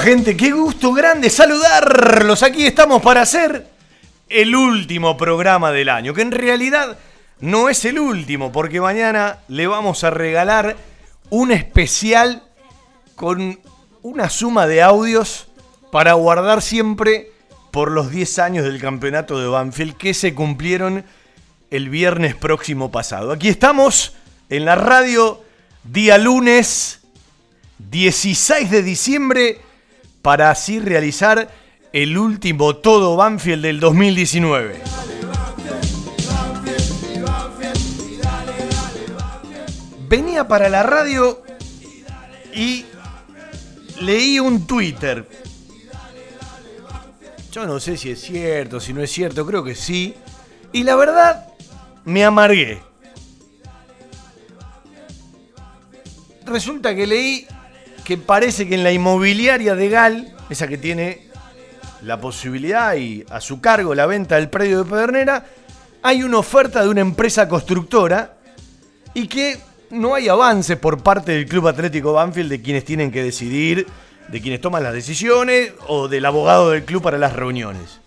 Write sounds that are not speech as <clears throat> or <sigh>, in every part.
Gente? Qué gusto grande saludarlos. Aquí estamos para hacer el último programa del año, que en realidad no es el último, porque mañana le vamos a regalar un especial con una suma de audios para guardar siempre por los 10 años del campeonato de Banfield que se cumplieron el viernes próximo pasado. Aquí estamos en la radio día lunes 16 de diciembre para así realizar el último todo Banfield del 2019. Venía para la radio y leí un Twitter. Yo no sé si es cierto, si no es cierto, creo que sí. Y la verdad, me amargué. Resulta que leí que parece que en la inmobiliaria de Gal, esa que tiene la posibilidad y a su cargo la venta del predio de Pedernera, hay una oferta de una empresa constructora y que no hay avance por parte del Club Atlético Banfield de quienes tienen que decidir, de quienes toman las decisiones o del abogado del club para las reuniones.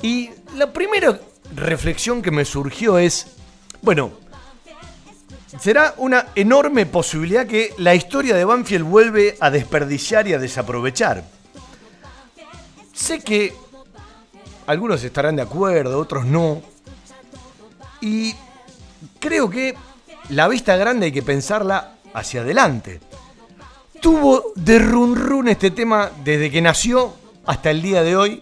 Y la primera reflexión que me surgió es, bueno, será una enorme posibilidad que la historia de Banfield vuelve a desperdiciar y a desaprovechar. Sé que algunos estarán de acuerdo, otros no. Y creo que la vista grande hay que pensarla hacia adelante. Tuvo de run run este tema desde que nació hasta el día de hoy.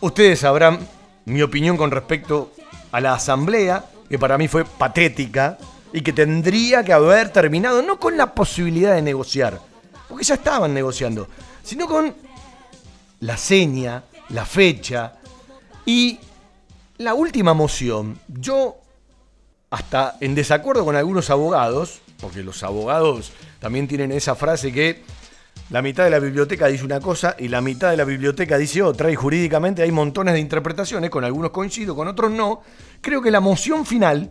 Ustedes sabrán mi opinión con respecto a la asamblea, que para mí fue patética y que tendría que haber terminado no con la posibilidad de negociar, porque ya estaban negociando, sino con la seña, la fecha y la última moción. Yo, hasta en desacuerdo con algunos abogados, porque los abogados también tienen esa frase que la mitad de la biblioteca dice una cosa y la mitad de la biblioteca dice otra, y jurídicamente hay montones de interpretaciones, con algunos coincido, con otros no. Creo que la moción final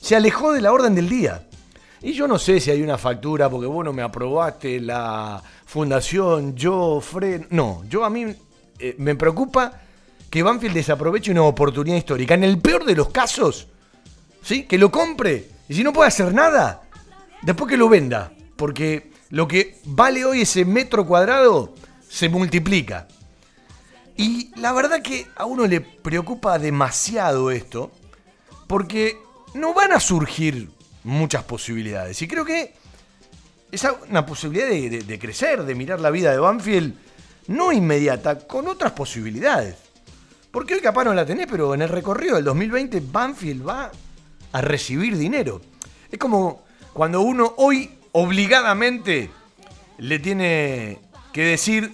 se alejó de la orden del día. Y yo no sé si hay una factura porque vos no me aprobaste la fundación, yo, Fred. No, yo a mí eh, me preocupa que Banfield desaproveche una oportunidad histórica. En el peor de los casos, ¿sí? Que lo compre. Y si no puede hacer nada, después que lo venda. Porque lo que vale hoy ese metro cuadrado se multiplica. Y la verdad que a uno le preocupa demasiado esto. Porque no van a surgir muchas posibilidades. Y creo que es una posibilidad de, crecer, de mirar la vida de Banfield, no inmediata, con otras posibilidades. Porque hoy capaz no la tenés, pero en el recorrido del 2020 Banfield va a recibir dinero. Es como cuando uno hoy obligadamente le tiene que decir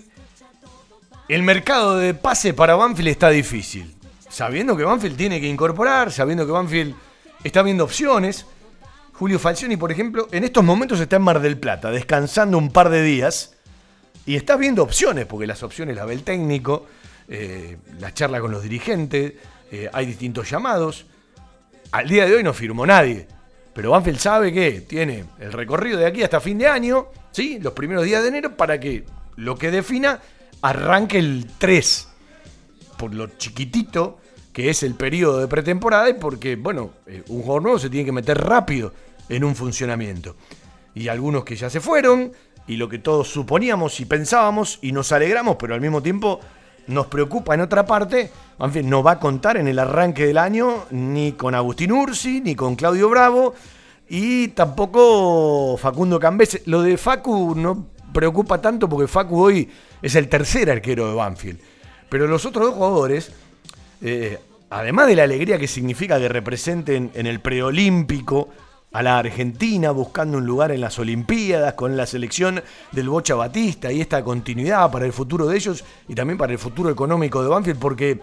el mercado de pase para Banfield está difícil. Sabiendo que Banfield tiene que incorporar, sabiendo que Banfield está viendo opciones. Julio Falcioni, por ejemplo, en estos momentos está en Mar del Plata, descansando un par de días. Y está viendo opciones, porque las opciones las ve el técnico, eh, la charla con los dirigentes, eh, hay distintos llamados. Al día de hoy no firmó nadie. Pero Banfield sabe que tiene el recorrido de aquí hasta fin de año, ¿sí? los primeros días de enero, para que lo que defina arranque el 3. por lo chiquitito que es el periodo de pretemporada y porque, bueno, eh, un jugador nuevo se tiene que meter rápido en un funcionamiento. Y algunos que ya se fueron, y lo que todos suponíamos y pensábamos, y nos alegramos, pero al mismo tiempo nos preocupa en otra parte, en fin, no va a contar en el arranque del año ni con Agustín Ursi, ni con Claudio Bravo, y tampoco Facundo Cambese. Lo de Facu no preocupa tanto porque Facu hoy es el tercer arquero de Banfield. Pero los otros dos jugadores, eh, además de la alegría que significa que representen en el preolímpico a la Argentina buscando un lugar en las Olimpiadas con la selección del Bocha Batista y esta continuidad para el futuro de ellos y también para el futuro económico de Banfield porque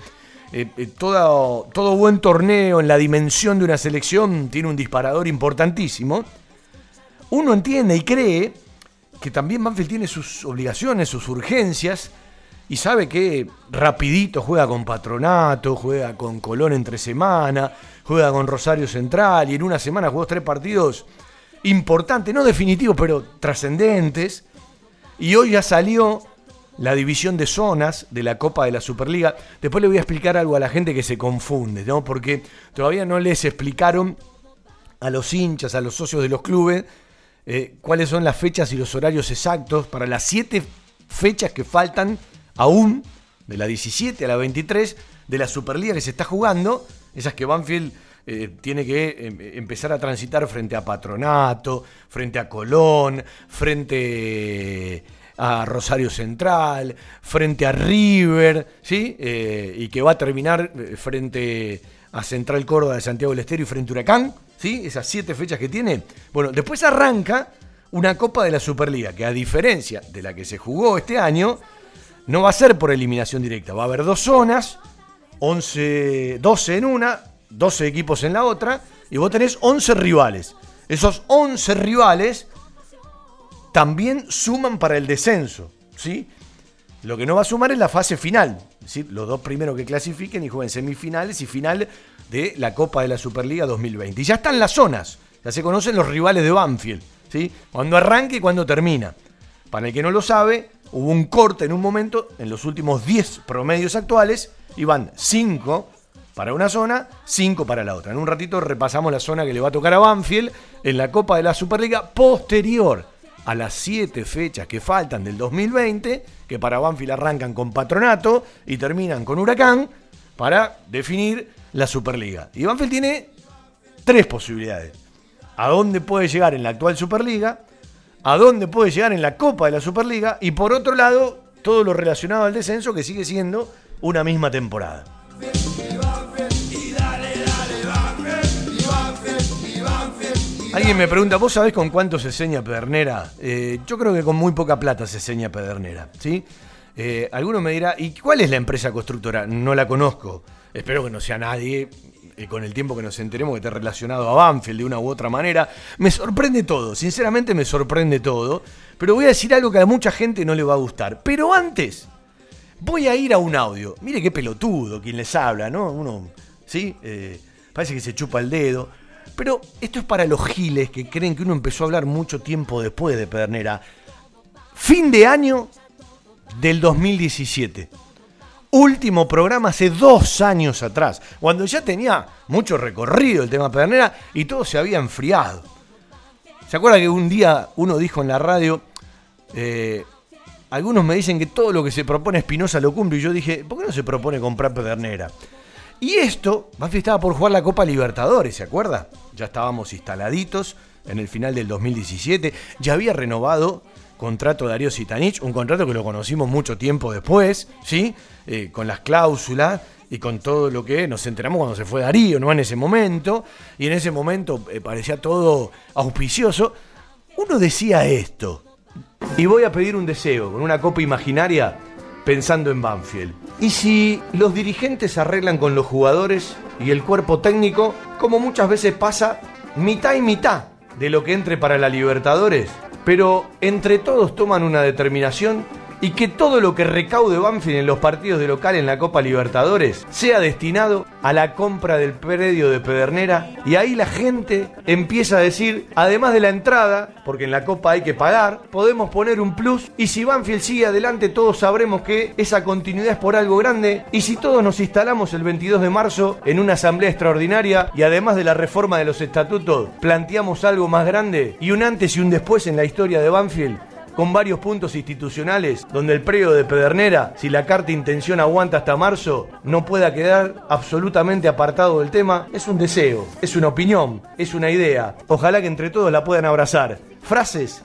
eh, eh, todo, todo buen torneo en la dimensión de una selección tiene un disparador importantísimo. Uno entiende y cree que también Banfield tiene sus obligaciones, sus urgencias y sabe que rapidito juega con Patronato, juega con Colón entre semana, juega con Rosario Central y en una semana jugó tres partidos importantes, no definitivos, pero trascendentes. Y hoy ya salió la división de zonas de la Copa de la Superliga. Después le voy a explicar algo a la gente que se confunde, ¿no? Porque todavía no les explicaron a los hinchas, a los socios de los clubes, eh, cuáles son las fechas y los horarios exactos para las siete fechas que faltan aún, de la 17 a la 23, de la Superliga que se está jugando, esas que Banfield eh, tiene que em, empezar a transitar frente a Patronato, frente a Colón, frente a Rosario Central, frente a River, ¿sí? Eh, y que va a terminar eh, frente a Central Córdoba de Santiago del Estero y frente a Huracán, ¿sí? Esas siete fechas que tiene. Bueno, después arranca una Copa de la Superliga, que a diferencia de la que se jugó este año, no va a ser por eliminación directa, va a haber dos zonas, 11, 12 en una, 12 equipos en la otra, y vos tenés 11 rivales. Esos 11 rivales también suman para el descenso, ¿sí? Lo que no va a sumar es la fase final, ¿sí? los dos primeros que clasifiquen y jueguen semifinales y final de la Copa de la Superliga 2020. Y ya están las zonas, ya se conocen los rivales de Banfield, ¿sí? Cuando arranque y cuando termina. Para el que no lo sabe, hubo un corte en un momento, en los últimos 10 promedios actuales, iban 5 para una zona, 5 para la otra. En un ratito repasamos la zona que le va a tocar a Banfield en la Copa de la Superliga posterior a las 7 fechas que faltan del 2020, que para Banfield arrancan con Patronato y terminan con Huracán, para definir la Superliga. Y Banfield tiene tres posibilidades. A dónde puede llegar en la actual Superliga, a dónde puede llegar en la Copa de la Superliga y por otro lado, todo lo relacionado al descenso que sigue siendo una misma temporada. Alguien me pregunta, ¿vos sabés con cuánto se seña Pedernera? Eh, yo creo que con muy poca plata se seña Pedernera, ¿sí? Eh, alguno me dirá, ¿y cuál es la empresa constructora? No la conozco. Espero que no sea nadie, eh, con el tiempo que nos enteremos que esté relacionado a Banfield de una u otra manera. Me sorprende todo, sinceramente me sorprende todo. Pero voy a decir algo que a mucha gente no le va a gustar. Pero antes, voy a ir a un audio. Mire qué pelotudo quien les habla, ¿no? Uno, ¿sí? parece que se chupa el dedo. Pero esto es para los giles que creen que uno empezó a hablar mucho tiempo después de Pedernera. Fin de año del 2017. Último programa hace dos años atrás, cuando ya tenía mucho recorrido el tema Pedernera y todo se había enfriado. ¿Se acuerda que un día uno dijo en la radio, eh, algunos me dicen que todo lo que se propone Espinosa lo cumple y yo dije, ¿por qué no se propone comprar Pedernera? Y esto, Banfield estaba por jugar la Copa Libertadores, ¿se acuerda? Ya estábamos instaladitos en el final del 2017. Ya había renovado contrato de Darío Sitanich, un contrato que lo conocimos mucho tiempo después, ¿sí? Eh, con las cláusulas y con todo lo que nos enteramos cuando se fue Darío, ¿no? En ese momento. Y en ese momento eh, parecía todo auspicioso. Uno decía esto. Y voy a pedir un deseo, con una copa imaginaria, pensando en Banfield. ¿Y si los dirigentes arreglan con los jugadores y el cuerpo técnico, como muchas veces pasa, mitad y mitad de lo que entre para la Libertadores? Pero entre todos toman una determinación y que todo lo que recaude Banfield en los partidos de local en la Copa Libertadores sea destinado a la compra del predio de Pedernera. Y ahí la gente empieza a decir, además de la entrada, porque en la Copa hay que pagar, podemos poner un plus. Y si Banfield sigue adelante todos sabremos que esa continuidad es por algo grande. Y si todos nos instalamos el 22 de marzo en una asamblea extraordinaria y además de la reforma de los estatutos planteamos algo más grande y un antes y un después en la historia de Banfield, con varios puntos institucionales donde el predio de Pedernera, si la carta intención aguanta hasta marzo, no pueda quedar absolutamente apartado del tema, es un deseo, es una opinión, es una idea. Ojalá que entre todos la puedan abrazar. Frases.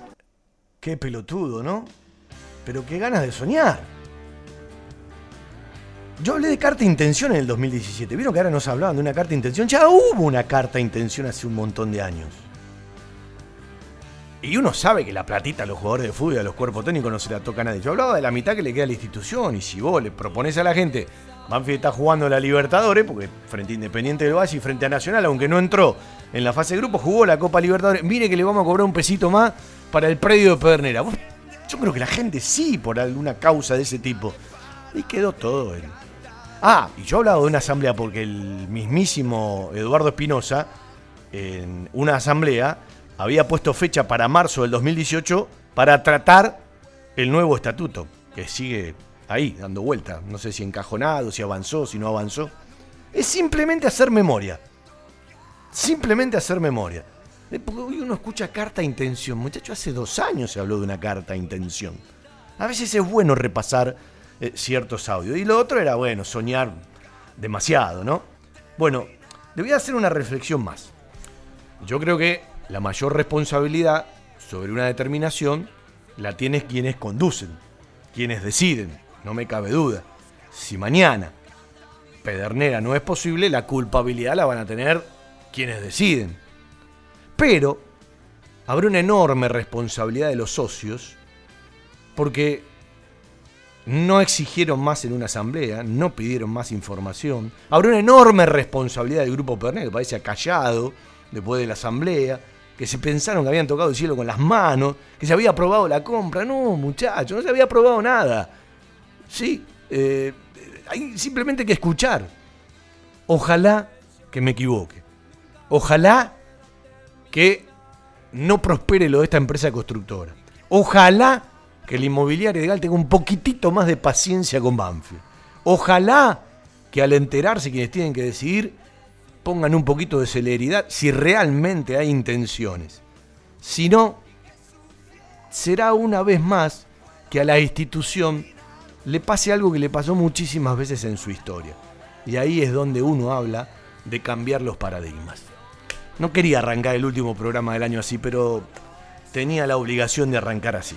Qué pelotudo, ¿no? Pero qué ganas de soñar. Yo hablé de carta intención en el 2017. ¿Vieron que ahora nos hablaban de una carta intención? Ya hubo una carta intención hace un montón de años. Y uno sabe que la platita a los jugadores de fútbol y a los cuerpos técnicos no se la toca a nadie. Yo hablaba de la mitad que le queda a la institución. Y si vos le propones a la gente, Banfield está jugando la Libertadores, porque frente a Independiente del Valle y frente a Nacional, aunque no entró en la fase de grupo, jugó la Copa Libertadores. Mire que le vamos a cobrar un pesito más para el predio de Pedernera. Yo creo que la gente sí, por alguna causa de ese tipo. Y quedó todo en. Ah, y yo he hablado de una asamblea porque el mismísimo Eduardo Espinosa, en una asamblea, había puesto fecha para marzo del 2018 para tratar el nuevo estatuto, que sigue ahí, dando vuelta. No sé si encajonado, si avanzó, si no avanzó. Es simplemente hacer memoria. Simplemente hacer memoria. Eh, porque hoy uno escucha carta de intención. Muchacho, hace dos años se habló de una carta de intención. A veces es bueno repasar eh, ciertos audios. Y lo otro era, bueno, soñar demasiado, ¿no? Bueno, le voy a hacer una reflexión más. Yo creo que la mayor responsabilidad sobre una determinación la tienen quienes conducen, quienes deciden, no me cabe duda. Si mañana Pedernera no es posible, la culpabilidad la van a tener quienes deciden. Pero habrá una enorme responsabilidad de los socios porque no exigieron más en una asamblea, no pidieron más información. Habrá una enorme responsabilidad del grupo Pedernera, que parece callado después de la asamblea que se pensaron que habían tocado el cielo con las manos, que se había aprobado la compra. No, muchachos, no se había aprobado nada. Sí, eh, hay simplemente que escuchar. Ojalá que me equivoque. Ojalá que no prospere lo de esta empresa constructora. Ojalá que el inmobiliario de Gal tenga un poquitito más de paciencia con Banfield. Ojalá que al enterarse quienes tienen que decidir pongan un poquito de celeridad si realmente hay intenciones. Si no, será una vez más que a la institución le pase algo que le pasó muchísimas veces en su historia. Y ahí es donde uno habla de cambiar los paradigmas. No quería arrancar el último programa del año así, pero tenía la obligación de arrancar así.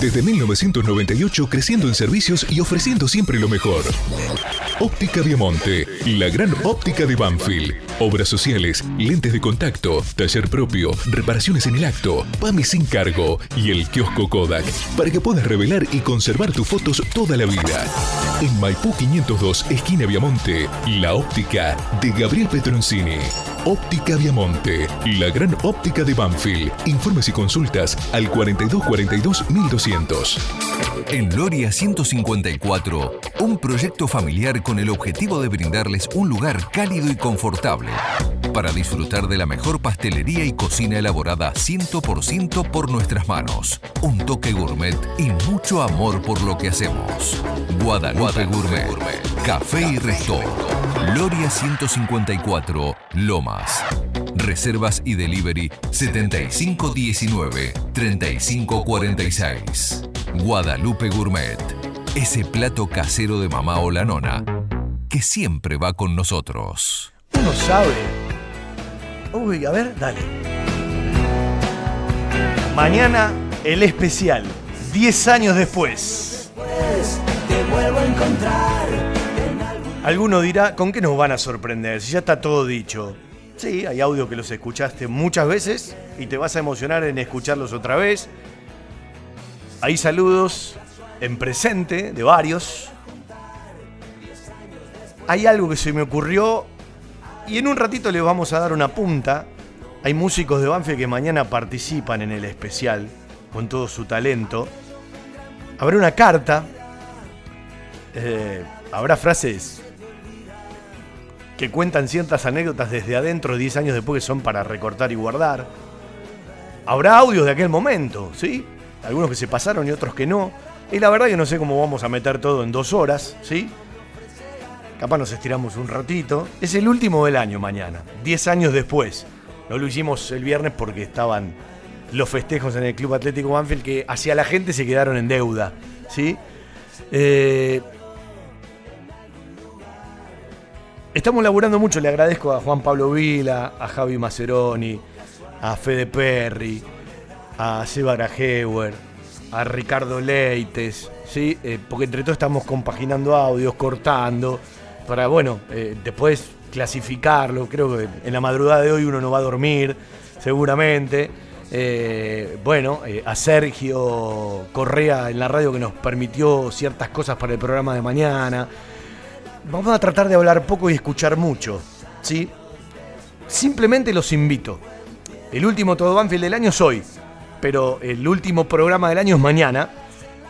Desde 1998 creciendo en servicios y ofreciendo siempre lo mejor. Óptica Viamonte, la gran óptica de Banfield. Obras sociales, lentes de contacto, taller propio, reparaciones en el acto, PAMI sin cargo y el kiosco Kodak para que puedas revelar y conservar tus fotos toda la vida. En Maipú 502, esquina Viamonte, la óptica de Gabriel Petroncini. Óptica Viamonte, la gran óptica de Banfield. Informes y consultas al 4242 1200. En Loria 154, un proyecto familiar con el objetivo de brindarles un lugar cálido y confortable para disfrutar de la mejor pastelería y cocina elaborada 100% por nuestras manos. Un toque gourmet y mucho amor por lo que hacemos. Guadalupe, gourmet, Café y Resto. Loria 154, Lomas. Reservas y delivery 7519-3546. Guadalupe Gourmet. Ese plato casero de mamá o la nona que siempre va con nosotros. Uno sabe. Uy, a ver, dale. Mañana el especial, 10 años después. Alguno dirá, ¿con qué nos van a sorprender? Si ya está todo dicho. Sí, hay audio que los escuchaste muchas veces y te vas a emocionar en escucharlos otra vez. Hay saludos en presente de varios. Hay algo que se me ocurrió y en un ratito les vamos a dar una punta. Hay músicos de Banfield que mañana participan en el especial con todo su talento. Habrá una carta. eh, habrá frases que cuentan ciertas anécdotas desde adentro 10 años después que son para recortar y guardar. Habrá audios de aquel momento, ¿sí? Algunos que se pasaron y otros que no. Y la verdad que no sé cómo vamos a meter todo en dos horas, ¿sí? Capaz nos estiramos un ratito. Es el último del año mañana, 10 años después. No lo hicimos el viernes porque estaban los festejos en el Club Atlético Banfield que hacia la gente se quedaron en deuda, ¿sí? Eh, Estamos laburando mucho, le agradezco a Juan Pablo Vila, a Javi Maceroni, a Fede Perry, a Seba Grajewer, a Ricardo Leites, ¿sí? Eh, porque entre todos estamos compaginando audios, cortando, para, bueno, eh, después clasificarlo. Creo que en la madrugada de hoy uno no va a dormir, seguramente. Eh, bueno, eh, a Sergio Correa en la radio que nos permitió ciertas cosas para el programa de mañana. Vamos a tratar de hablar poco y escuchar mucho, ¿sí? Simplemente los invito. El último Todo Banfield del año es hoy, pero el último programa del año es mañana.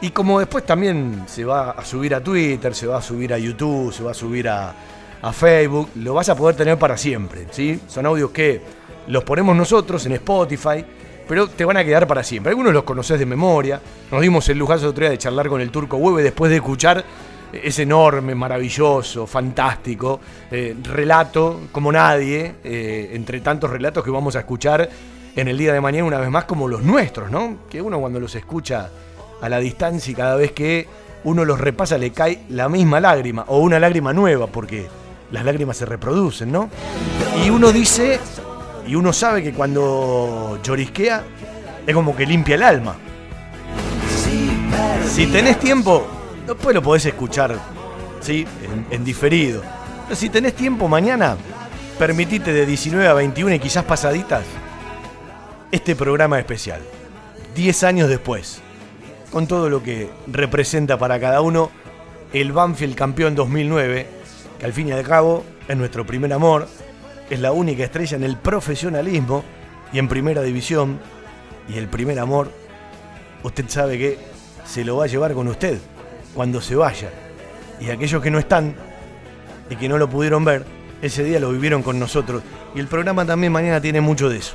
Y como después también se va a subir a Twitter, se va a subir a YouTube, se va a subir a, a Facebook, lo vas a poder tener para siempre, ¿sí? Son audios que los ponemos nosotros en Spotify, pero te van a quedar para siempre. Algunos los conoces de memoria. Nos dimos el lujazo otro día de charlar con el turco Hueve después de escuchar ese enorme, maravilloso, fantástico eh, relato como nadie, eh, entre tantos relatos que vamos a escuchar en el día de mañana una vez más como los nuestros, ¿no? Que uno cuando los escucha a la distancia y cada vez que uno los repasa le cae la misma lágrima o una lágrima nueva porque las lágrimas se reproducen, ¿no? Y uno dice, y uno sabe que cuando llorisquea es como que limpia el alma. Si tenés tiempo, después lo podés escuchar, ¿sí? En, en diferido. Pero si tenés tiempo mañana, permitite de 19 a 21 y quizás pasaditas este programa especial. 10 años después, con todo lo que representa para cada uno el Banfield campeón 2009, que al fin y al cabo es nuestro primer amor, es la única estrella en el profesionalismo y en primera división, y el primer amor, usted sabe que se lo va a llevar con usted cuando se vaya. Y aquellos que no están y que no lo pudieron ver, ese día lo vivieron con nosotros. Y el programa también mañana tiene mucho de eso.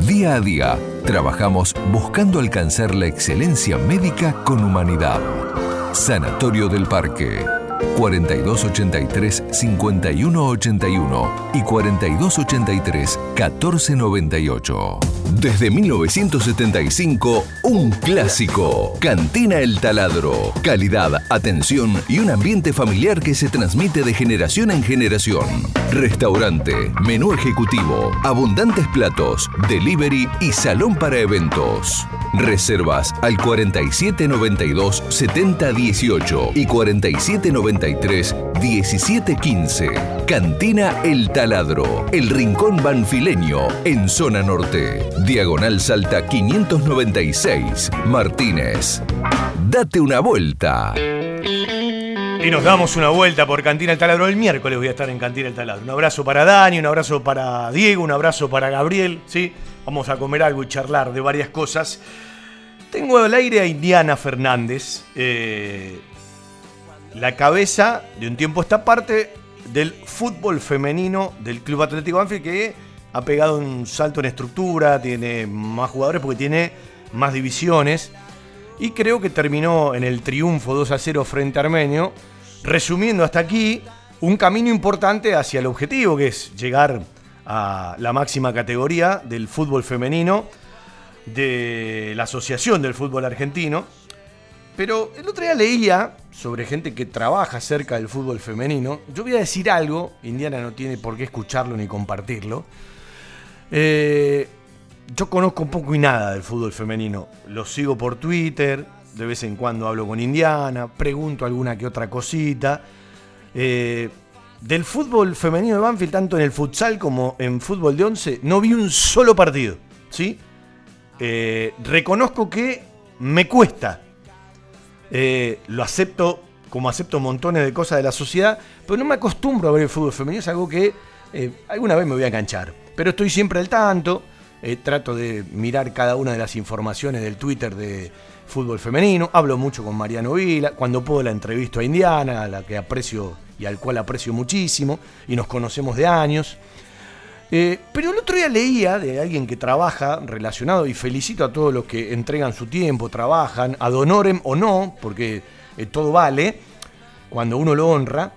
Día a día, trabajamos buscando alcanzar la excelencia médica con humanidad. Sanatorio del Parque. 4283-5181 y 4283-1498. Desde 1975, un clásico. Cantina El Taladro. Calidad, atención y un ambiente familiar que se transmite de generación en generación. Restaurante, menú ejecutivo, abundantes platos, delivery y salón para eventos. Reservas al 4792 7018 y 4793 1715. Cantina El Taladro, el rincón banfileño en zona norte. Diagonal Salta 596, Martínez. Date una vuelta. Y nos damos una vuelta por Cantina El Taladro. El miércoles voy a estar en Cantina El Taladro. Un abrazo para Dani, un abrazo para Diego, un abrazo para Gabriel. ¿sí? Vamos a comer algo y charlar de varias cosas. Tengo al aire a Indiana Fernández, eh, la cabeza de un tiempo esta parte del fútbol femenino del Club Atlético Banfield que ha pegado un salto en estructura, tiene más jugadores porque tiene más divisiones y creo que terminó en el triunfo 2 a 0 frente a Armenio, resumiendo hasta aquí un camino importante hacia el objetivo que es llegar a la máxima categoría del fútbol femenino de la Asociación del Fútbol Argentino. Pero el otro día leía sobre gente que trabaja cerca del fútbol femenino. Yo voy a decir algo, Indiana no tiene por qué escucharlo ni compartirlo. Eh, yo conozco poco y nada del fútbol femenino. Lo sigo por Twitter, de vez en cuando hablo con Indiana, pregunto alguna que otra cosita. Eh, del fútbol femenino de Banfield, tanto en el futsal como en fútbol de once, no vi un solo partido. ¿sí? Eh, reconozco que me cuesta. Eh, lo acepto como acepto montones de cosas de la sociedad, pero no me acostumbro a ver el fútbol femenino, es algo que eh, alguna vez me voy a enganchar. Pero estoy siempre al tanto, trato de mirar cada una de las informaciones del Twitter de fútbol femenino, hablo mucho con Mariano Vila, cuando puedo la entrevisto a Indiana, a la que aprecio y al cual aprecio muchísimo, y nos conocemos de años. Eh, pero el otro día leía de alguien que trabaja relacionado, y felicito a todos los que entregan su tiempo, trabajan, ad honorem o no, porque eh, todo vale, cuando uno lo honra,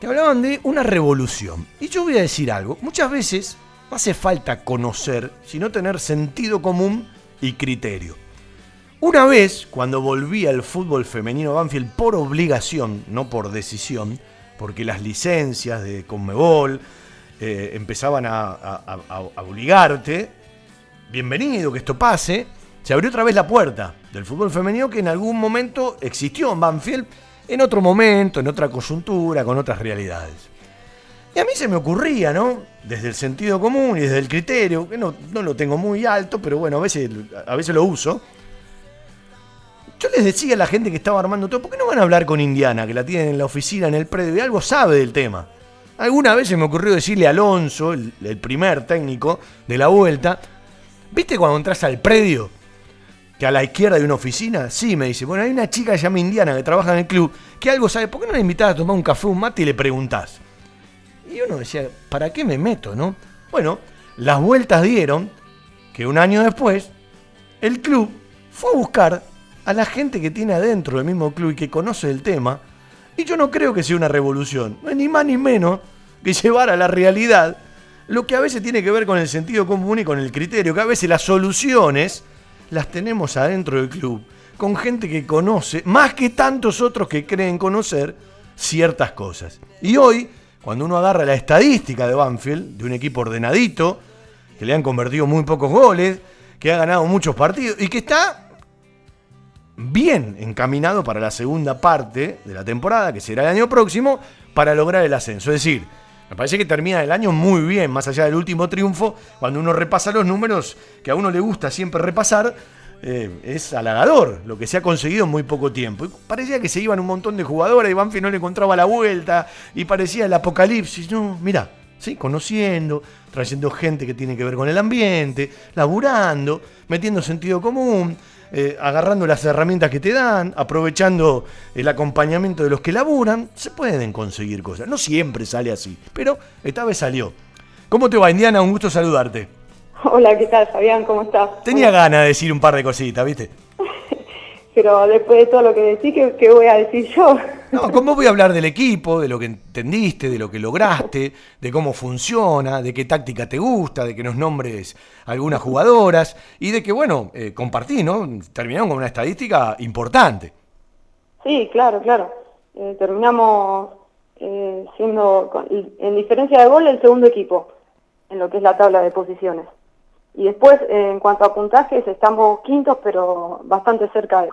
que hablaban de una revolución. Y yo voy a decir algo, muchas veces no hace falta conocer, sino tener sentido común y criterio. Una vez, cuando volví al fútbol femenino Banfield por obligación, no por decisión, porque las licencias de Conmebol, eh, empezaban a, obligarte, bienvenido, que esto pase, se abrió otra vez la puerta del fútbol femenino que en algún momento existió en Banfield, en otro momento, en otra coyuntura, con otras realidades. Y a mí se me ocurría, ¿no? Desde el sentido común y desde el criterio, que no, no lo tengo muy alto, pero bueno, a veces, a veces lo uso. Yo les decía a la gente que estaba armando todo, ¿por qué no van a hablar con Indiana, que la tienen en la oficina, en el predio, y algo sabe del tema? Alguna vez se me ocurrió decirle a Alonso, el, primer técnico de la vuelta, ¿viste cuando entras al predio? Que a la izquierda hay una oficina. Sí, me dice. Bueno, hay una chica llama Indiana que trabaja en el club, que algo sabe. ¿Por qué no la invitás a tomar un café, un mate y le preguntás? Y uno decía, ¿para qué me meto, no? Bueno, las vueltas dieron que un año después, el club fue a buscar a la gente que tiene adentro del mismo club y que conoce el tema y yo no creo que sea una revolución, ni más ni menos que <laughs> llevar a la realidad lo que a veces tiene que ver con el sentido común y con el criterio, que a veces las soluciones las tenemos adentro del club, con gente que conoce, más que tantos otros que creen conocer, ciertas cosas. Y hoy, cuando uno agarra la estadística de Banfield, de un equipo ordenadito, que le han convertido muy pocos goles, que ha ganado muchos partidos y que está bien encaminado para la segunda parte de la temporada, que será el año próximo, para lograr el ascenso. Es decir, me parece que termina el año muy bien, más allá del último triunfo, cuando uno repasa los números, que a uno le gusta siempre repasar, eh, es halagador lo que se ha conseguido en muy poco tiempo. Y parecía que se iban un montón de jugadores y Banfi no le encontraba la vuelta y parecía el apocalipsis. No, mira, ¿sí? conociendo, trayendo gente que tiene que ver con el ambiente, laburando, metiendo sentido común. Eh, agarrando las herramientas que te dan, aprovechando el acompañamiento de los que laburan, se pueden conseguir cosas. No siempre sale así, pero esta vez salió. ¿Cómo te va, Indiana? Un gusto saludarte. Hola, ¿qué tal, Fabián? ¿Cómo estás? Tenía ganas de decir un par de cositas, ¿viste? Pero después de todo lo que decís, ¿qué, qué voy a decir yo? No, ¿cómo voy a hablar del equipo, de lo que entendiste, de lo que lograste, de cómo funciona, de qué táctica te gusta, de que nos nombres algunas jugadoras y de que, bueno, eh, compartí, ¿no? Terminaron con una estadística importante. Sí, claro, claro. Eh, terminamos eh, siendo, con- en diferencia de gol, el segundo equipo en lo que es la tabla de posiciones. Y después, en cuanto a puntajes, estamos quintos, pero bastante cerca de-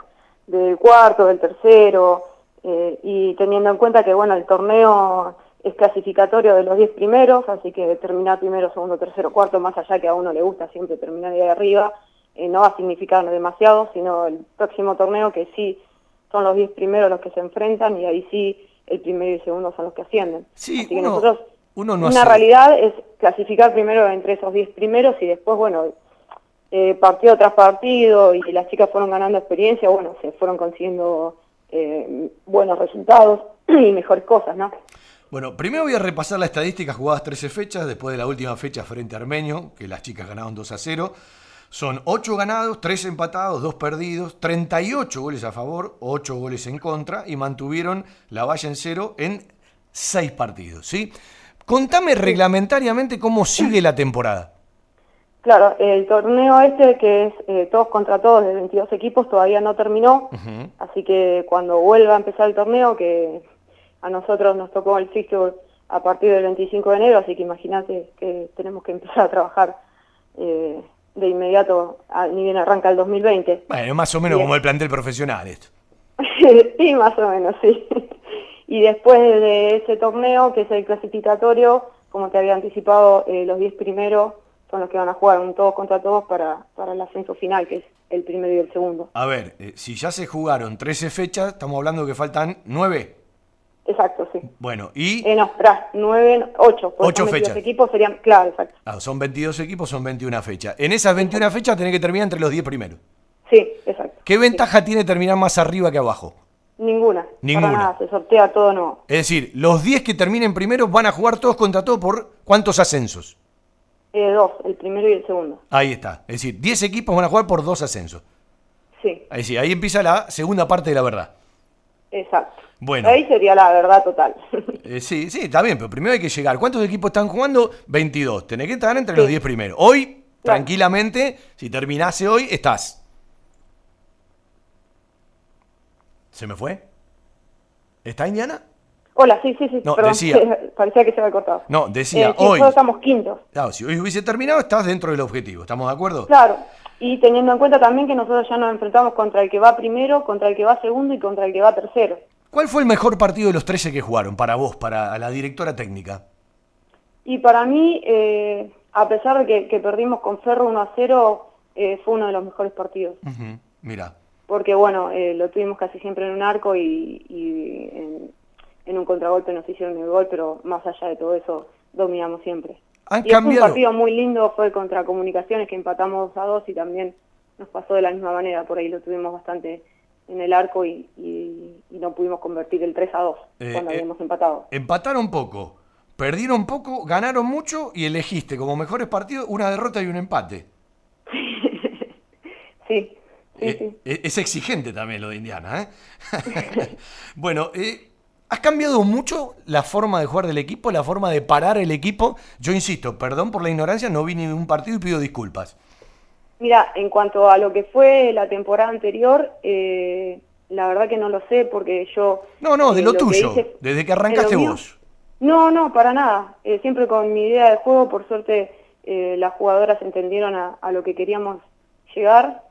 del cuarto, del tercero, eh, y teniendo en cuenta que, bueno, el torneo es clasificatorio de los 10 primeros, así que terminar primero, segundo, tercero, cuarto, más allá que a uno le gusta siempre terminar de ahí arriba, eh, no va a significar demasiado, sino el próximo torneo que sí son los 10 primeros los que se enfrentan y ahí sí el primero y el segundo son los que ascienden. Sí, Así que uno- nosotros, uno no una hace- realidad es clasificar primero entre esos 10 primeros y después, bueno, eh, partido tras partido y las chicas fueron ganando experiencia, bueno, se fueron consiguiendo eh, buenos resultados <clears throat> y mejores cosas, ¿no? Bueno, primero voy a repasar la estadística jugadas 13 fechas, después de la última fecha frente a Armenio, que las chicas ganaron 2 a 0. Son 8 ganados, 3 empatados, 2 perdidos, 38 goles a favor, 8 goles en contra y mantuvieron la valla en cero en 6 partidos, ¿sí? Contame reglamentariamente cómo sigue la temporada. Claro, el torneo este, que es eh, todos contra todos de 22 equipos, todavía no terminó, así que cuando vuelva a empezar el torneo, que a nosotros nos tocó el fixture a partir del 25 de enero, así que imagínate que tenemos que empezar a trabajar eh, de inmediato, a- ni bien arranca el 2020. Bueno, más o menos como el plantel profesional esto. <laughs> sí, más o menos, sí. Y después de ese torneo, que es el clasificatorio, como te había anticipado, eh, los 10 primeros son los que van a jugar un todos contra todos para, para el ascenso final, que es el primero y el segundo. A ver, eh, si ya se jugaron 13 fechas, estamos hablando que faltan 9. Exacto, sí. Bueno, y Eh, no, espera, 9, 8. Ocho fechas. equipos serían, claro, exacto. Ah, son 22 equipos, son 21 fechas. En esas 21 fechas tenés que terminar entre los 10 primeros. Sí, exacto. ¿Qué ventaja tiene terminar más arriba que abajo? Ninguna. Ninguna. Nada, se sortea todo nuevo. Es decir, los 10 que terminen primero van a jugar todos contra todos por cuántos ascensos. Eh, dos, el primero y el segundo. Ahí está. Es decir, 10 equipos van a jugar por dos ascensos. Sí, Es decir, ahí empieza la segunda parte de la verdad. exacto. Bueno. Ahí sería la verdad total. <laughs> Eh, sí, sí, está bien, pero primero hay que llegar. ¿Cuántos equipos están jugando? 22. Tenés que estar entre los Sí. 10 primeros. Hoy, Claro. tranquilamente, si terminase hoy, estás. ¿Se me fue? ¿Está Indiana? Hola, sí, sí, sí. No, perdón, decía. <laughs> parecía que se había cortado. No, decía, Eh, sí, hoy. nosotros estamos quintos. Claro, si hoy hubiese terminado, estás dentro del objetivo. ¿Estamos de acuerdo? Claro. Y teniendo en cuenta también que nosotros ya nos enfrentamos contra el que va primero, contra el que va segundo y contra el que va tercero. ¿Cuál fue el mejor partido de los 13 que jugaron para vos, para la directora técnica? Y para mí, eh, a pesar de que, que perdimos con Ferro 1 a 0, eh, fue uno de los mejores partidos. Ujú, Mira. Porque bueno, eh, lo tuvimos casi siempre en un arco y, y en, en un contragolpe nos hicieron el gol, pero más allá de todo eso, dominamos siempre. Han y es un cambiado. partido muy lindo, fue contra Comunicaciones que empatamos 2 a 2 y también nos pasó de la misma manera, por ahí lo tuvimos bastante en el arco y, y- y no pudimos convertir el 3 a 2 Eh, cuando eh, habíamos empatado. Empataron poco, perdieron poco, ganaron mucho y elegiste como mejores partidos una derrota y un empate. <laughs> Sí, sí, Eh, sí. eh, Es exigente también lo de Indiana, ¿eh? <laughs> bueno, eh, ¿has cambiado mucho la forma de jugar del equipo, la forma de parar el equipo? Yo insisto, perdón por la ignorancia, no vi ni un partido y pido disculpas. Mira, en cuanto a lo que fue la temporada anterior, eh, la verdad que no lo sé porque yo... No, no, de lo, que tuyo, hice- desde que arrancaste vos. No, no, para nada. Siempre con mi idea de juego, por suerte eh, las jugadoras entendieron a, a lo que queríamos llegar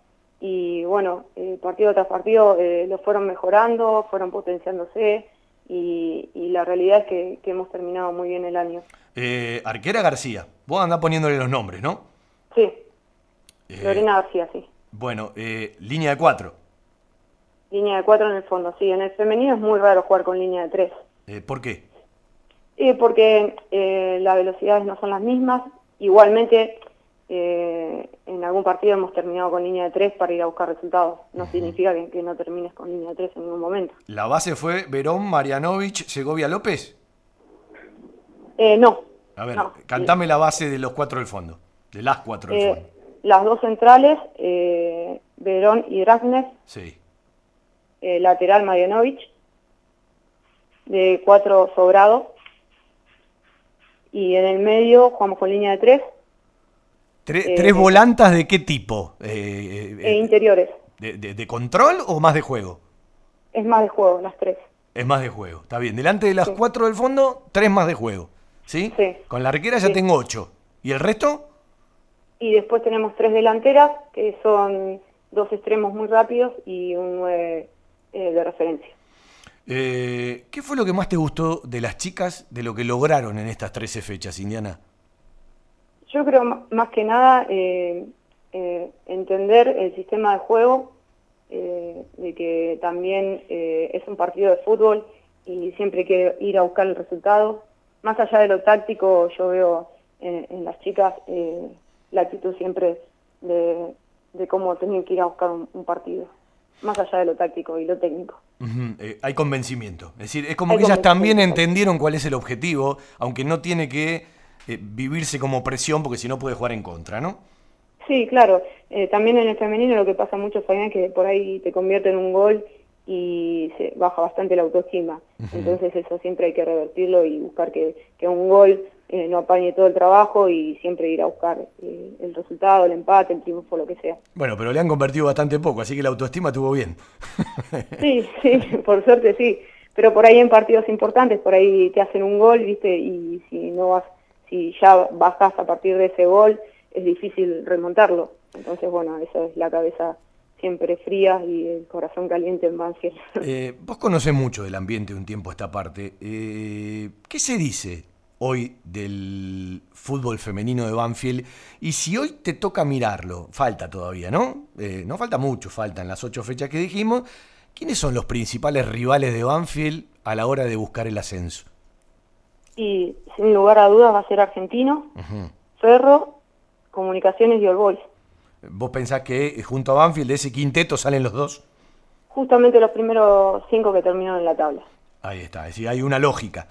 y bueno, eh, partido tras partido eh, lo fueron mejorando, fueron potenciándose y, y la realidad es que, que hemos terminado muy bien el año. Eh, Arquera García, vos andás poniéndole los nombres, ¿no? Sí, Eh, Lorena García, sí. Bueno, eh, línea de cuatro. Línea de cuatro en el fondo, sí. En el femenino es muy raro jugar con línea de tres. Eh, ¿Por qué? Eh, porque las velocidades no son las mismas. Igualmente, eh, en algún partido hemos terminado con línea de tres para ir a buscar resultados. No significa que, que no termines con línea de tres en ningún momento. ¿La base fue Verón, Marianovich, Segovia López? Eh, no. A ver, no. cantame la base de los cuatro del fondo. De las cuatro del Eh, fondo. las dos centrales, eh, Verón y Dragnes, Sí. eh, lateral Marianovich, de 4 Sobrado, y en el medio jugamos con línea de 3 Eh, ¿Tres eh, volantas de qué tipo? Eh, eh, e eh, interiores. de, de- de control o más de juego? Es más de juego, las tres. Es más de juego, está bien. Delante de las Sí. cuatro del fondo, tres más de juego. ¿Sí? Sí. Con la arquera ya Sí. tengo ocho. ¿Y el resto? Y después tenemos tres delanteras, que son dos extremos muy rápidos y un 9 de referencia. Eh, ¿Qué fue lo que más te gustó de las chicas de lo que lograron en estas 13 fechas, Indiana? Yo creo más que nada eh, eh, entender el sistema de juego, eh, de que también eh, es un partido de fútbol y siempre hay que ir a buscar el resultado. Más allá de lo táctico, yo veo en, en las chicas eh, la actitud siempre de, de cómo tenían que ir a buscar un, un partido, más allá de lo táctico y lo técnico. Eh, hay convencimiento. Es decir, es como Hay que ellas también entendieron cuál es el objetivo, aunque no tiene que eh, vivirse como presión porque si no puede jugar en contra, ¿no? Sí, claro. Eh, también en el femenino lo que pasa mucho, Fabián, es que por ahí te convierte en un gol y se baja bastante la autoestima. Entonces eso siempre hay que revertirlo y buscar que, que un gol eh, no apañe todo el trabajo y siempre ir a buscar eh, el resultado, el empate, el triunfo, lo que sea. Bueno, pero le han convertido bastante poco, así que la autoestima estuvo bien. <laughs> Sí, sí, por suerte sí. Pero por ahí en partidos importantes, por ahí te hacen un gol, ¿viste? Y si no vas, si ya bajas a partir de ese gol, es difícil remontarlo. Entonces, bueno, eso es la cabeza siempre fría y el corazón caliente en Banfield. <laughs> Eh, vos conocés mucho del ambiente de un tiempo a esta parte. Eh, ¿Qué se dice hoy del fútbol femenino de Banfield? Y si hoy te toca mirarlo, falta todavía, ¿no? Eh, no falta mucho, faltan las ocho fechas que dijimos. ¿Quiénes son los principales rivales de Banfield a la hora de buscar el ascenso? Y sin lugar a dudas va a ser Argentino, Ujú. Ferro, Comunicaciones y All Boys. ¿Vos pensás que eh, junto a Banfield de ese quinteto salen los dos? Justamente los primeros cinco que terminaron en la tabla. Ahí está, es decir, hay una lógica.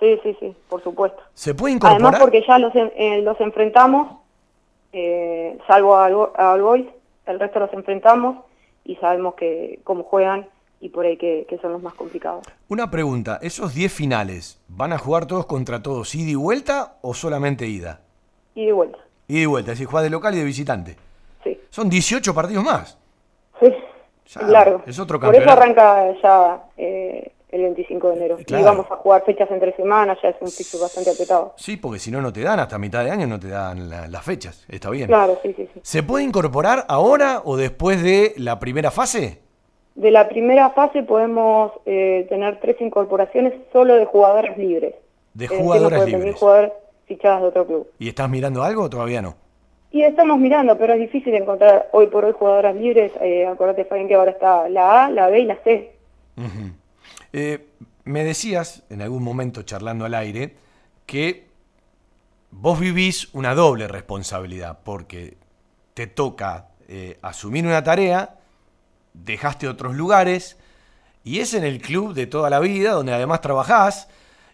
Sí, sí, sí, por supuesto. ¿Se puede incorporar? Además porque ya los, eh, los enfrentamos, eh, salvo a All Boys, el resto los enfrentamos y sabemos que cómo juegan y por ahí que, que son los más complicados. Una pregunta, ¿esos 10 finales van a jugar todos contra todos, ida y vuelta o solamente ida? Y de vuelta, Ida y vuelta, es decir, juega de local y de visitante. sí. Son 18 partidos más. Sí, Ya, es largo. es otro Por eso campeonato. arranca ya eh, el 25 de enero. Claro. Y vamos a jugar fechas entre semanas, ya es un fixture bastante apretado. Sí, porque si no, no te dan, hasta mitad de año no te dan la- las fechas. Está bien. Claro, sí, sí, sí. ¿Se puede incorporar ahora o después de la primera fase? De la primera fase podemos eh, tener tres incorporaciones solo de jugadoras libres. De Es decir, jugadoras no libres. jugadores fichadas de otro club. ¿Y estás mirando algo o todavía no? Y estamos mirando, pero es difícil encontrar hoy por hoy jugadoras libres. Eh, acordate, Fabián, que ahora está la A, la B y la C. Eh, me decías en algún momento charlando al aire que vos vivís una doble responsabilidad porque te toca eh, asumir una tarea, dejaste otros lugares y es en el club de toda la vida donde además trabajás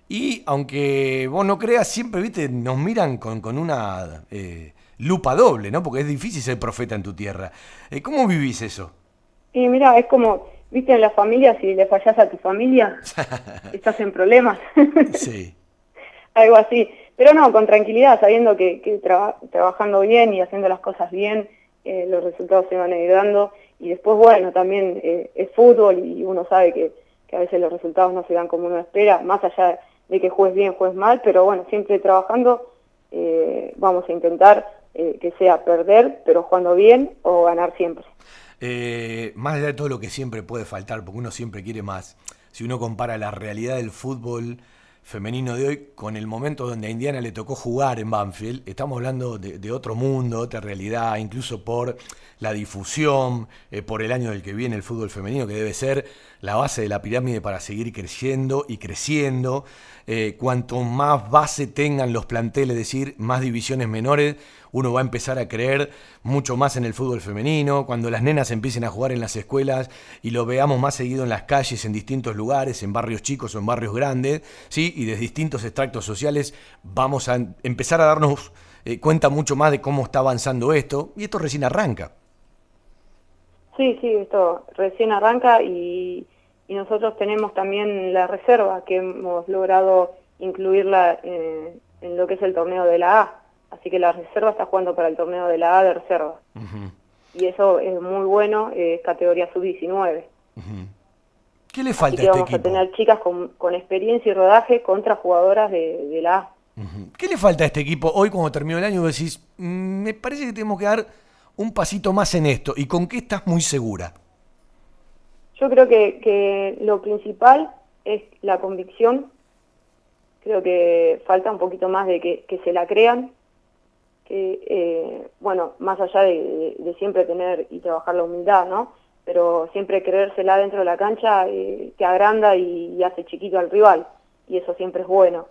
y aunque vos no creas, siempre viste, nos miran con, con una eh, lupa doble, ¿no? Porque es difícil ser profeta en tu tierra. Eh, ¿Cómo vivís eso? Y mira, es como, viste, en la familia, si le fallas a tu familia, <laughs> estás en problemas. <laughs> Sí. Algo así. Pero no, con tranquilidad, sabiendo que, que traba- trabajando bien y haciendo las cosas bien, eh, los resultados se van a ir dando. Y después, bueno, también eh, es fútbol y uno sabe que, que a veces los resultados no se dan como uno espera, más allá de que juegues bien, juegues mal, pero bueno, siempre trabajando eh, vamos a intentar eh, que sea perder, pero jugando bien o ganar siempre. Eh, más allá de todo lo que siempre puede faltar, porque uno siempre quiere más, si uno compara la realidad del fútbol femenino de hoy con el momento donde a Indiana le tocó jugar en Banfield, estamos hablando de, de otro mundo, otra realidad, incluso por la difusión, eh, por el año del que viene el fútbol femenino, que debe ser la base de la pirámide para seguir creciendo y creciendo. Eh, cuanto más base tengan los planteles, es decir, más divisiones menores, uno va a empezar a creer mucho más en el fútbol femenino, cuando las nenas empiecen a jugar en las escuelas y lo veamos más seguido en las calles, en distintos lugares, en barrios chicos o en barrios grandes, ¿sí? y de distintos extractos sociales, vamos a em- empezar a darnos eh, cuenta mucho más de cómo está avanzando esto, y esto recién arranca. Sí, sí, esto recién arranca y, y nosotros tenemos también la reserva que hemos logrado incluirla eh, en lo que es el torneo de la A. Así que la reserva está jugando para el torneo de la A de reserva. Y eso es muy bueno, es categoría sub-19. ¿Qué le falta Así que a este vamos a tener chicas con, con experiencia y rodaje contra jugadoras de, de la A. ¿Qué le falta a este equipo hoy cuando terminó el año? Decís, "Mm, me parece que tenemos que dar un pasito más en esto. ¿Y con qué estás muy segura? Yo creo que, que lo principal es la convicción. Creo que falta un poquito más de que, se la crean. Que, eh, bueno, más allá de siempre tener y trabajar la humildad, ¿no? Pero siempre creérsela dentro de la cancha eh, te agranda y, y hace chiquito al rival. Y eso siempre es bueno.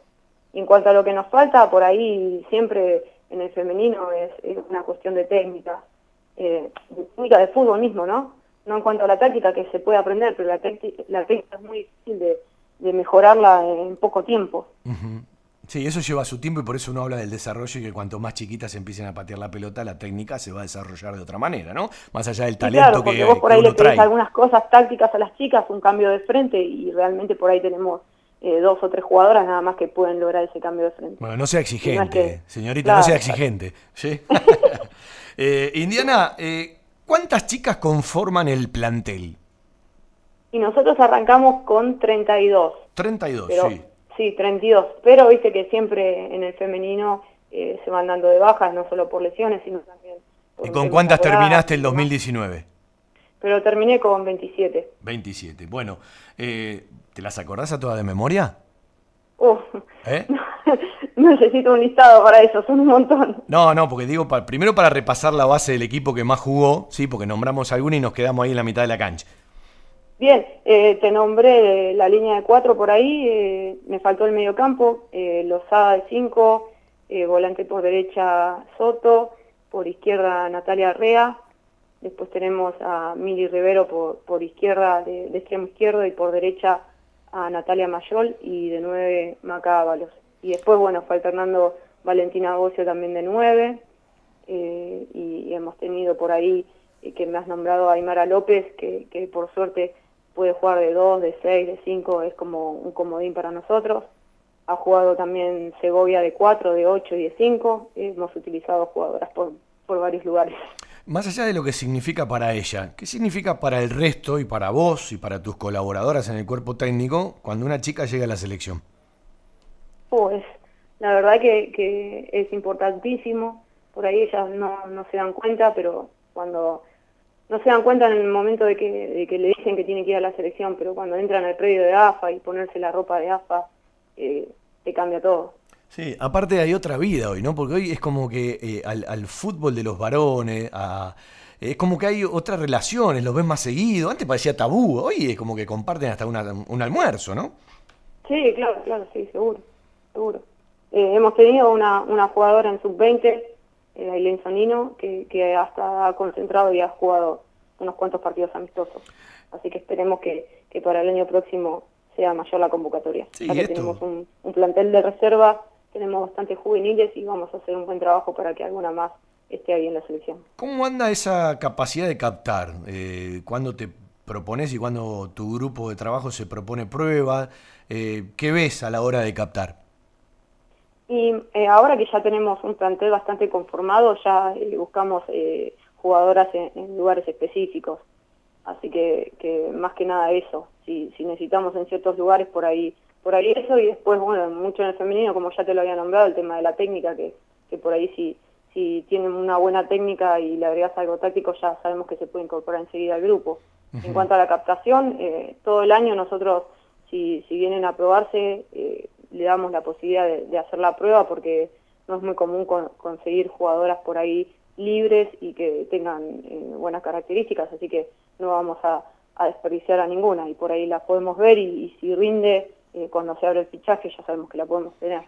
Y en cuanto a lo que nos falta, por ahí siempre en el femenino es, es una cuestión de técnica, eh, de técnica de fútbol mismo, ¿no? No en cuanto a la táctica que se puede aprender, pero la, técnica es muy difícil de, de mejorarla en poco tiempo. Ujú. Sí, eso lleva su tiempo y por eso uno habla del desarrollo y que cuanto más chiquitas empiecen a patear la pelota, la técnica se va a desarrollar de otra manera, ¿no? Más allá del Sí, talento claro, porque que, vos por ahí le pedís algunas cosas tácticas a las chicas, un cambio de frente y realmente por ahí tenemos eh, dos o tres jugadoras nada más que pueden lograr ese cambio de frente. Bueno, no sea exigente, No es que- señorita, Claro. no sea exigente. ¿sí? <laughs> Eh, Indiana, eh, ¿cuántas chicas conforman el plantel? Y nosotros arrancamos con 32. 32, Pero, sí. sí, 32. Pero viste que siempre en el femenino eh, se van dando de bajas, no solo por lesiones, sino también por ¿Y con cuántas terminaste el y demás. 2019? Pero terminé con 27. 27. Bueno, eh, ¿te las acordás a todas de memoria? Uf, ¿Eh? <laughs> <laughs> necesito un listado para eso, son un montón. No, no, porque digo, pa- primero para repasar la base del equipo que más jugó, sí, porque nombramos alguna y nos quedamos ahí en la mitad de la cancha. Bien, eh, te nombré la línea de cuatro por ahí, eh, me faltó el medio campo, eh, Lozada de cinco, eh, volante por derecha Soto, por izquierda Natalia Rea, después tenemos a Mili Rivero por, por izquierda, de, de extremo izquierdo, y por derecha a Natalia Mayol, y de nueve Maca Ábalos. Y después, bueno, fue alternando Valentina Bocio también de nueve, eh, y, hemos tenido por ahí eh, que me has nombrado Aymara López, que, que por suerte puede jugar de 2, de 6, de 5, es como un comodín para nosotros. Ha jugado también Segovia de 4, de 8 y de 5. Hemos utilizado jugadoras por, por varios lugares. Más allá de lo que significa para ella, ¿qué significa para el resto y para vos y para tus colaboradoras en el cuerpo técnico cuando una chica llega a la selección? Pues la verdad que, que es importantísimo. Por ahí ellas no, no se dan cuenta, pero cuando no se dan cuenta en el momento de que, de que le dicen que tiene que ir a la selección, pero cuando entran al predio de AFA y ponerse la ropa de AFA, eh, te cambia todo. Sí, aparte hay otra vida hoy, ¿no? Porque hoy es como que eh, al, al fútbol de los varones, a- es como que hay otras relaciones, los ves más seguido. Antes parecía tabú, hoy es como que comparten hasta una- un almuerzo, ¿no? Sí, claro, claro, sí, seguro, seguro. Eh, hemos tenido una, una jugadora en sub-20, eh, Ailén Sonino, que, que hasta ha concentrado y ha jugado unos cuantos partidos amistosos. Así que esperemos que, que para el año próximo sea mayor la convocatoria. Sí, ya que tenemos un, un plantel de reserva, tenemos bastantes juveniles y vamos a hacer un buen trabajo para que alguna más esté ahí en la selección. ¿Cómo anda esa capacidad de captar? Eh, ¿Cuándo te propones y cuándo tu grupo de trabajo se propone pruebas? Eh, ¿Qué ves a la hora de captar? Y eh, ahora que ya tenemos un plantel bastante conformado, ya eh, buscamos eh, jugadoras en, en lugares específicos. Así que, que más que nada eso. Si, si necesitamos en ciertos lugares, por ahí por ahí eso. Y después, bueno, mucho en el femenino, como ya te lo había nombrado, el tema de la técnica, que, que por ahí si, si tienen una buena técnica y le agregas algo táctico, ya sabemos que se puede incorporar enseguida al grupo. En cuanto a la captación, eh, todo el año nosotros, si, si vienen a probarse, eh, le damos la posibilidad de, hacer la prueba porque no es muy común con- conseguir jugadoras por ahí libres y que tengan eh, buenas características, así que no vamos a, desperdiciar a ninguna y por ahí la podemos ver y, y si rinde eh, cuando se abre el fichaje ya sabemos que la podemos tener.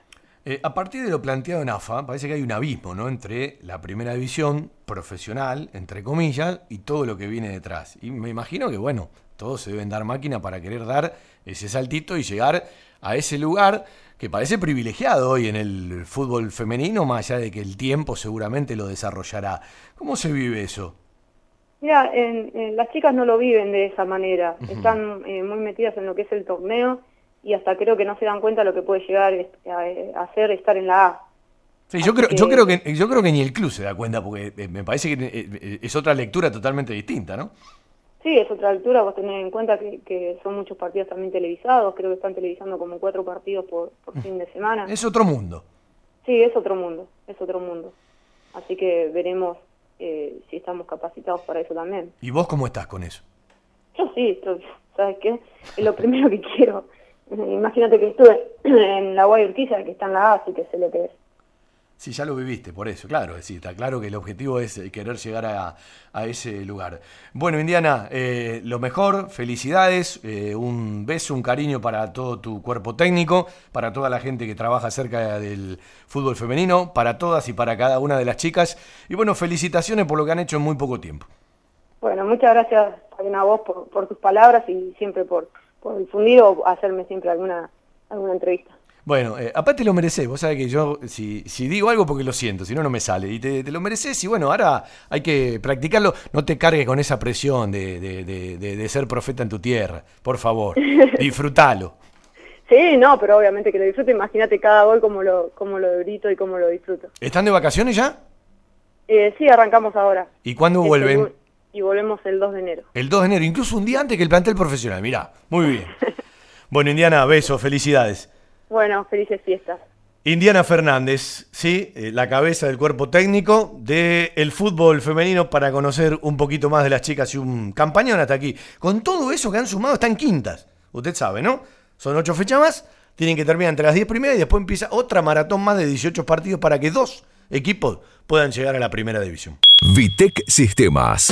Eh, a partir de lo planteado en AFA, parece que hay un abismo ¿no? entre la primera división profesional, entre comillas, y todo lo que viene detrás. Y me imagino que, bueno, todos se deben dar máquina para querer dar ese saltito y llegar a ese lugar que parece privilegiado hoy en el fútbol femenino, más allá de que el tiempo seguramente lo desarrollará. ¿Cómo se vive eso? Mira, en, en las chicas no lo viven de esa manera. Están eh, muy metidas en lo que es el torneo y hasta creo que no se dan cuenta de lo que puede llegar es- a, a hacer estar en la A. Sí, yo creo, yo que- creo que yo creo que ni el club se da cuenta porque eh, me parece que eh, eh, es otra lectura totalmente distinta, ¿no? Sí, es otra altura, vos tenés en cuenta que, que son muchos partidos también televisados, creo que están televisando como cuatro partidos por, por fin de semana. Es otro mundo. Sí, es otro mundo, es otro mundo. Así que veremos eh, si estamos capacitados para eso también. ¿Y vos cómo estás con eso? Yo sí, estoy, ¿sabes qué? Es lo primero que quiero. <laughs> Imagínate que estuve <clears throat> en la Guay Urquiza, que está en la A, así que sé lo que es. Sí, ya lo viviste, por eso, claro, sí, está claro que el objetivo es eh, querer llegar a, ese lugar. Bueno, Indiana, eh, lo mejor, felicidades, eh, un beso, un cariño para todo tu cuerpo técnico, para toda la gente que trabaja cerca del fútbol femenino, para todas y para cada una de las chicas. Y bueno, felicitaciones por lo que han hecho en muy poco tiempo. Bueno, muchas gracias también a vos por, por tus palabras y siempre por, por difundir o hacerme siempre alguna, alguna entrevista. Bueno, eh, aparte lo mereces, vos sabés que yo si, si digo algo porque lo siento, si no, no me sale. Y te, te lo mereces y bueno, ahora hay que practicarlo. No te cargues con esa presión de, de- de- de- de ser profeta en tu tierra, por favor. <laughs> Disfrútalo. Sí, no, pero obviamente que lo disfruto. Imagínate cada gol como lo, como lo grito y como lo disfruto. ¿Están de vacaciones ya? Eh, sí, arrancamos ahora. ¿Y cuándo Este, vuelven? vu- Y volvemos el 2 de enero. El 2 de enero, incluso un día antes que el plantel profesional. Mirá, muy bien. <laughs> Bueno, Indiana, besos, felicidades. Bueno, felices fiestas. Indiana Fernández, sí, eh, la cabeza del cuerpo técnico del fútbol femenino para conocer un poquito más de las chicas y un campañón hasta aquí. Con todo eso que han sumado, están quintas. Usted sabe, ¿no? Son ocho fechas más, tienen que terminar entre las 10 primeras y después empieza otra maratón más de 18 partidos para que dos equipos puedan llegar a la primera división. Vitec Sistemas.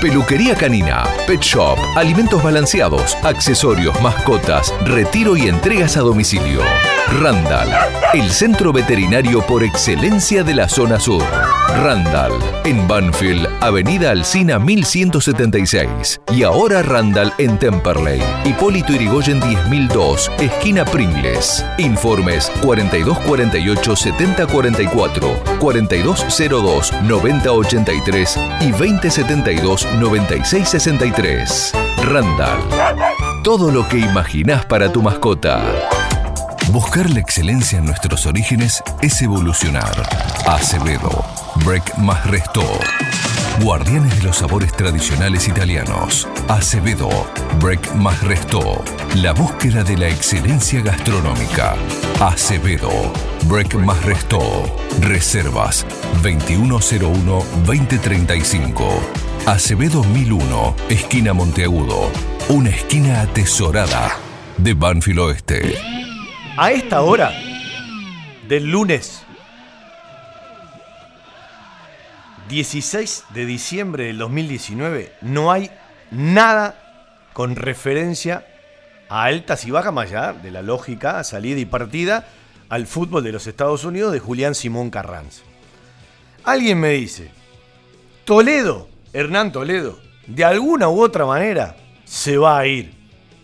Peluquería canina, pet shop, alimentos balanceados, accesorios, mascotas, retiro y entregas a domicilio. Randall, el centro veterinario por excelencia de la zona sur. Randall, en Banfield, Avenida Alcina 1176. Y ahora Randall en Temperley, Hipólito Irigoyen 10002, esquina Pringles. Informes 4248 7044, 4202 9083 y 2072 9663. Randall. Todo lo que imaginás para tu mascota. Buscar la excelencia en nuestros orígenes es evolucionar. Acevedo, Break más Resto. Guardianes de los sabores tradicionales italianos. Acevedo, Break más Resto. La búsqueda de la excelencia gastronómica. Acevedo, Break más Resto. Reservas 2101-2035. Acevedo 1001, esquina Monteagudo. Una esquina atesorada de Banfield Oeste. A esta hora del lunes 16 de diciembre del 2019 no hay nada con referencia a altas y bajas más allá de la lógica salida y partida al fútbol de los Estados Unidos de Julián Simón Carranza. Alguien me dice, Toledo, Hernán Toledo, de alguna u otra manera se va a ir,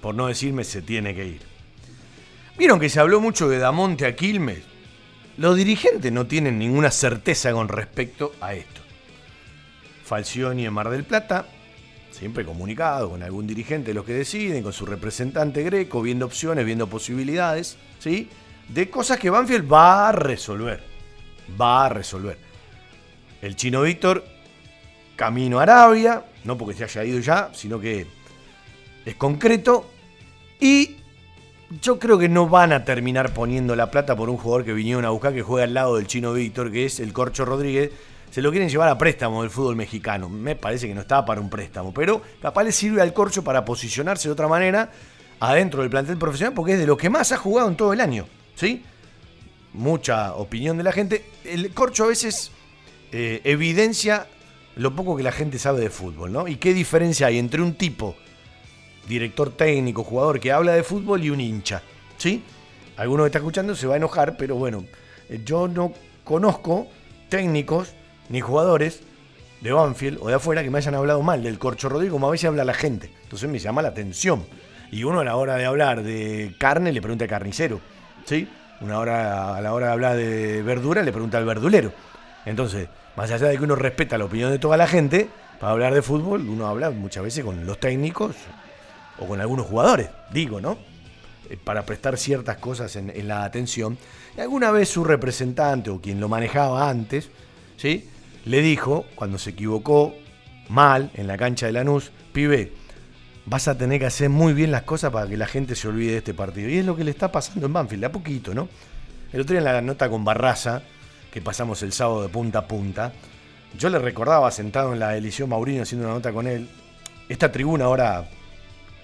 por no decirme se tiene que ir. Vieron que se habló mucho de Damonte a Quilmes. Los dirigentes no tienen ninguna certeza con respecto a esto. Falcioni en Mar del Plata, siempre comunicado con algún dirigente los que deciden, con su representante greco, viendo opciones, viendo posibilidades, ¿sí? De cosas que Banfield va a resolver. Va a resolver. El chino Víctor, camino a Arabia, no porque se haya ido ya, sino que es concreto. Y yo creo que no van a terminar poniendo la plata por un jugador que vinieron a buscar que juega al lado del chino Víctor, que es el Corcho Rodríguez. Se lo quieren llevar a préstamo del fútbol mexicano. Me parece que no estaba para un préstamo, pero capaz le sirve al Corcho para posicionarse de otra manera adentro del plantel profesional porque es de lo que más ha jugado en todo el año. ¿Sí? Mucha opinión de la gente. El Corcho a veces eh, evidencia lo poco que la gente sabe de fútbol, ¿no? Y qué diferencia hay entre un tipo, director técnico, jugador que habla de fútbol y un hincha, ¿sí? Alguno que está escuchando se va a enojar, pero bueno, eh, yo no conozco técnicos ni jugadores de Banfield o de afuera que me hayan hablado mal del Corcho Rodríguez como a veces habla la gente. Entonces me llama la atención. Y uno a la hora de hablar de carne le pregunta al carnicero, ¿sí? Una hora, a la hora de hablar de verdura le pregunta al verdulero. Entonces, más allá de que uno respeta la opinión de toda la gente, para hablar de fútbol uno habla muchas veces con los técnicos o con algunos jugadores, digo, ¿no? Eh, para prestar ciertas cosas en, la atención. Y alguna vez su representante o quien lo manejaba antes, ¿sí? Le dijo, cuando se equivocó mal en la cancha de Lanús, pibe, vas a tener que hacer muy bien las cosas para que la gente se olvide de este partido. Y es lo que le está pasando en Banfield, de a poquito, ¿no? El otro día en la nota con Barraza, que pasamos el sábado de punta a punta, yo le recordaba sentado en la Eliseo Mauriño haciendo una nota con él, esta tribuna ahora,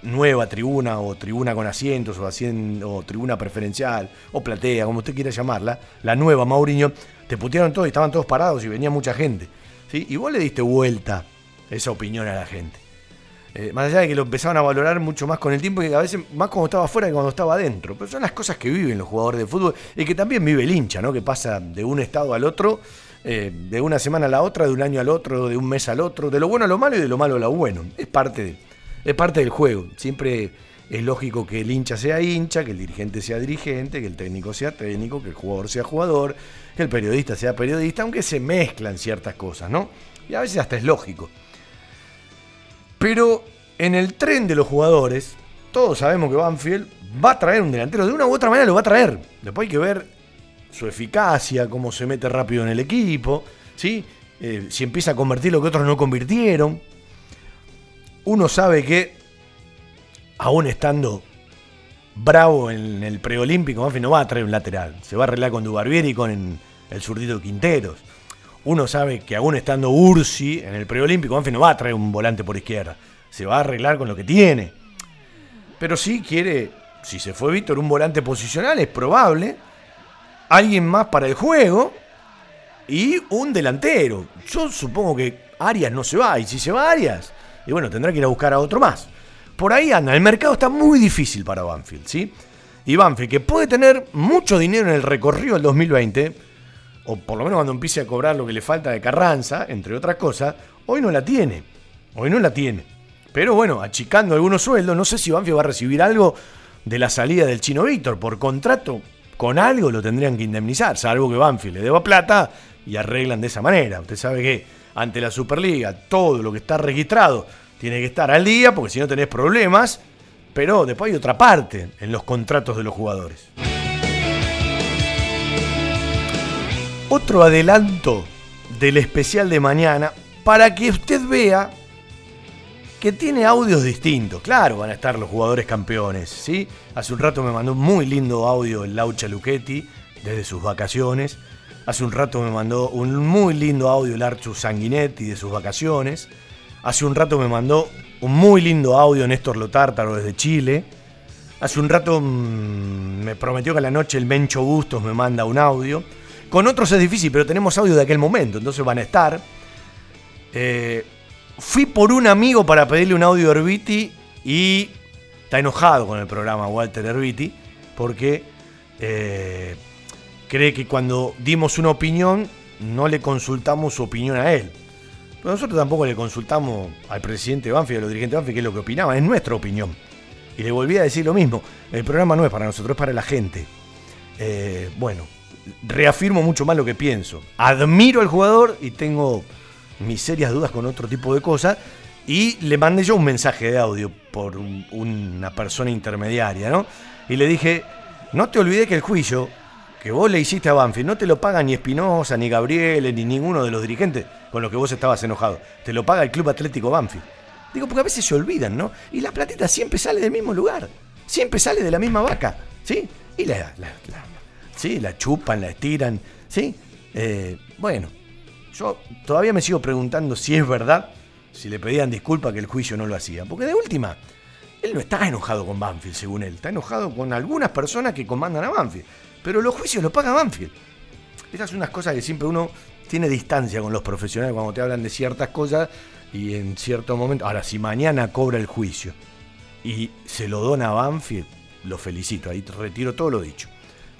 nueva tribuna o tribuna con asientos o, o tribuna preferencial o platea, como usted quiera llamarla, la nueva Mauriño, te putearon todos y estaban todos parados y venía mucha gente. Y vos le diste vuelta esa opinión a la gente. Eh, más allá de que lo empezaban a valorar mucho más con el tiempo y a veces más cuando estaba afuera que cuando estaba adentro. Pero son las cosas que viven los jugadores de fútbol y que también vive el hincha, ¿no? Que pasa de un estado al otro, eh, de una semana a la otra, de un año al otro, de un mes al otro, de lo bueno a lo malo y de lo malo a lo bueno. Es parte, es parte del juego. Siempre es lógico que el hincha sea hincha, que el dirigente sea dirigente, que el técnico sea técnico, que el jugador sea jugador, que el periodista sea periodista, aunque se mezclan ciertas cosas, ¿no? Y a veces hasta es lógico. Pero en el tren de los jugadores, todos sabemos que Banfield va a traer un delantero, de una u otra manera lo va a traer. Después hay que ver su eficacia, cómo se mete rápido en el equipo, ¿sí? Eh, si empieza a convertir lo que otros no convirtieron. Uno sabe que, aún estando bravo en el preolímpico, Banfield no va a traer un lateral. Se va a arreglar con Dubarbieri y con el zurdito Quinteros. Uno sabe que aún estando Ursi en el preolímpico, Banfield no va a traer un volante por izquierda. Se va a arreglar con lo que tiene. Pero sí quiere, si se fue Víctor, un volante posicional, es probable. Alguien más para el juego. Y un delantero. Yo supongo que Arias no se va. Y si se va Arias, y bueno, tendrá que ir a buscar a otro más. Por ahí anda. El mercado está muy difícil para Banfield, ¿sí? Y Banfield, que puede tener mucho dinero en el recorrido del 2020, o por lo menos cuando empiece a cobrar lo que le falta de Carranza, entre otras cosas, hoy no la tiene. Hoy no la tiene. Pero bueno, achicando algunos sueldos, no sé si Banfield va a recibir algo de la salida del chino Víctor. Por contrato, con algo lo tendrían que indemnizar, salvo que Banfield le deba plata y arreglan de esa manera. Usted sabe que ante la Superliga todo lo que está registrado tiene que estar al día, porque si no tenés problemas. Pero después hay otra parte en los contratos de los jugadores. Otro adelanto del especial de mañana para que usted vea que tiene audios distintos. Claro, van a estar los jugadores campeones, ¿sí? Hace un rato me mandó un muy lindo audio el Laucha Luchetti desde sus vacaciones. Hace un rato me mandó un muy lindo audio el Archu Sanguinetti de sus vacaciones. Hace un rato me mandó un muy lindo audio Néstor Lotártaro desde Chile. Hace un rato mm, me prometió que a la noche el Mencho Bustos me manda un audio. Con otros es difícil, pero tenemos audio de aquel momento, entonces van a estar. Eh, fui por un amigo para pedirle un audio a Herbiti y está enojado con el programa Walter Herbiti porque eh, cree que cuando dimos una opinión no le consultamos su opinión a él. Pero nosotros tampoco le consultamos al presidente de Banfield, a los dirigentes de Banfield, qué es lo que opinaban, es nuestra opinión. Y le volví a decir lo mismo, el programa no es para nosotros, es para la gente. Eh, bueno, reafirmo mucho más lo que pienso. Admiro al jugador y tengo mis serias dudas con otro tipo de cosas. Y le mandé yo un mensaje de audio por un- una persona intermediaria, ¿no? Y le dije, no te olvides que el juicio que vos le hiciste a Banfield no te lo paga ni Espinosa, ni Gabriele, ni ninguno de los dirigentes con los que vos estabas enojado. Te lo paga el Club Atlético Banfield. Digo, porque a veces se olvidan, ¿no? Y la platita siempre sale del mismo lugar. Siempre sale de la misma vaca, ¿sí? Y la- sí, la chupan, la estiran, ¿sí? Eh, bueno, yo todavía me sigo preguntando si es verdad, si le pedían disculpas que el juicio no lo hacía. Porque de última, él no está enojado con Banfield, según él. Está enojado con algunas personas que comandan a Banfield. Pero los juicios los paga Banfield. Esas son unas cosas que siempre uno tiene distancia con los profesionales cuando te hablan de ciertas cosas y en cierto momento. Ahora, si mañana cobra el juicio y se lo dona a Banfield, lo felicito. Ahí retiro todo lo dicho.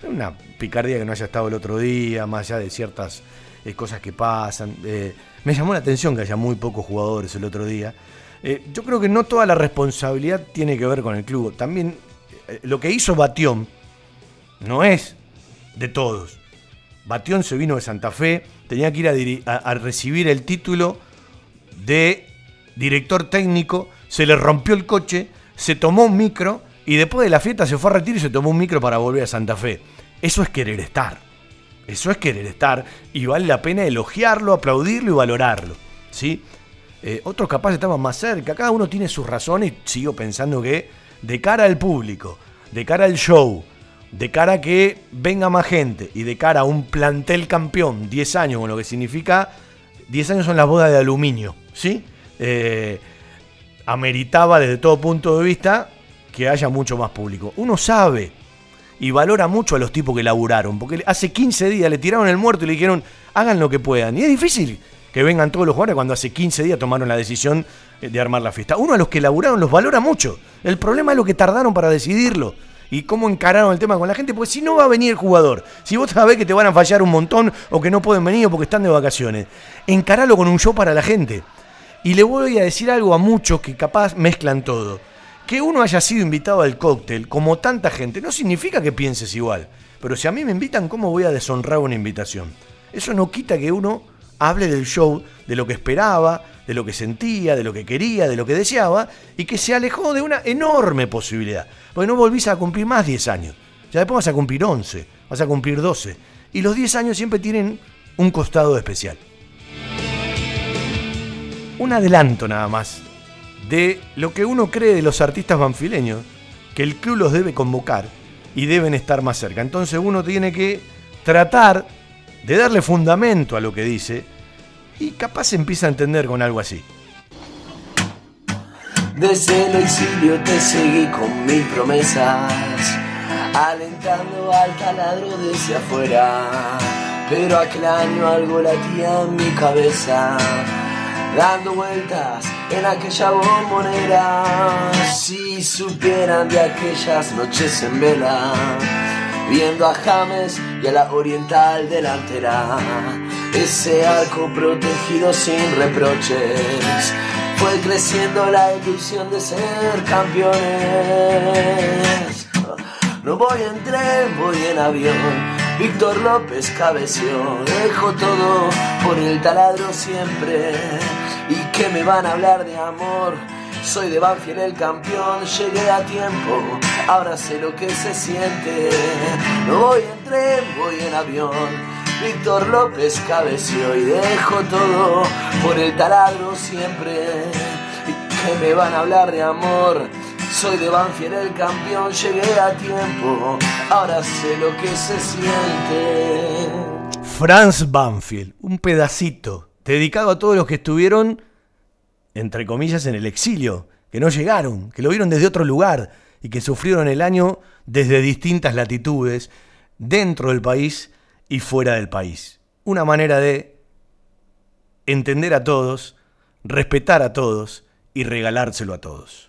Una picardía que no haya estado el otro día, más allá de ciertas eh, cosas que pasan. Eh, me llamó la atención que haya muy pocos jugadores el otro día. Eh, yo creo que no toda la responsabilidad tiene que ver con el club. También lo que hizo Batión no es de todos. Batión se vino de Santa Fe, tenía que ir a, recibir el título de director técnico, se le rompió el coche, se tomó un micro y después de la fiesta se fue a retirar y se tomó un micro para volver a Santa Fe. Eso es querer estar. Eso es querer estar y vale la pena elogiarlo, aplaudirlo y valorarlo. ¿sí? Eh, otros capaz estaban más cerca, cada uno tiene sus razones y sigo pensando que de cara al público, de cara al show, de cara a que venga más gente y de cara a un plantel campeón, 10 años, con lo que significa, 10 años son las bodas de aluminio, ¿sí? Eh, ameritaba desde todo punto de vista que haya mucho más público. Uno sabe y valora mucho a los tipos que laburaron, porque hace 15 días le tiraron el muerto y le dijeron, hagan lo que puedan. Y es difícil que vengan todos los jugadores cuando hace 15 días tomaron la decisión eh, de armar la fiesta. Uno a los que laburaron los valora mucho. El problema es lo que tardaron para decidirlo y cómo encararon el tema con la gente, porque si no va a venir el jugador, si vos sabés que te van a fallar un montón o que no pueden venir porque están de vacaciones, encaralo con un show para la gente. Y le voy a decir algo a muchos que capaz mezclan todo. Que uno haya sido invitado al cóctel, como tanta gente, no significa que pienses igual. Pero si a mí me invitan, ¿cómo voy a deshonrar una invitación? Eso no quita que uno hable del show, de lo que esperaba, de lo que sentía, de lo que quería, de lo que deseaba, y que se alejó de una enorme posibilidad. Porque no volvís a cumplir más 10 años. Ya después vas a cumplir 11, vas a cumplir 12. Y los 10 años siempre tienen un costado especial. Un adelanto nada más de lo que uno cree de los artistas banfileños, que el club los debe convocar y deben estar más cerca. Entonces uno tiene que tratar de darle fundamento a lo que dice y capaz empieza a entender con algo así. Desde el exilio te seguí con mil promesas, alentando al taladro desde afuera. Pero aquel año algo latía en mi cabeza, dando vueltas en aquella bombonera. Si supieran de aquellas noches en vela, viendo a James y a la oriental delantera, ese arco protegido sin reproches fue creciendo la ilusión de ser campeones. No voy en tren, voy en avión. Víctor López cabeció, dejo todo por el taladro siempre. ¿Y que me van a hablar de amor? Soy de Banfield el campeón, llegué a tiempo, ahora sé lo que se siente. No voy en tren, voy en avión. Víctor López cabeció y dejo todo por el taladro siempre. Y que me van a hablar de amor. Soy de Banfield el campeón, llegué a tiempo. Ahora sé lo que se siente. Franz Banfield, un pedacito dedicado a todos los que estuvieron, entre comillas, en el exilio, que no llegaron, que lo vieron desde otro lugar y que sufrieron el año desde distintas latitudes, dentro del país y fuera del país. Una manera de entender a todos, respetar a todos y regalárselo a todos.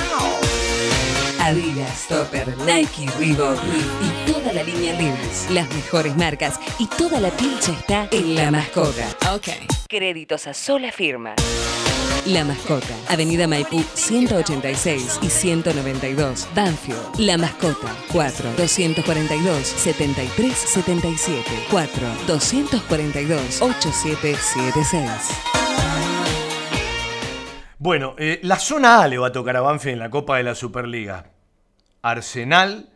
Adidas, Topper, Nike, Reebok y toda la línea Levi's. Las mejores marcas y toda la pincha está en La Mascota. Ok. Créditos a sola firma. La Mascota, Avenida Maipú 186 y 192, Banfield. La Mascota, 4 242 7377 4 242 8776. Bueno, eh, la zona A le va a tocar a Banfield en la Copa de la Superliga. Arsenal,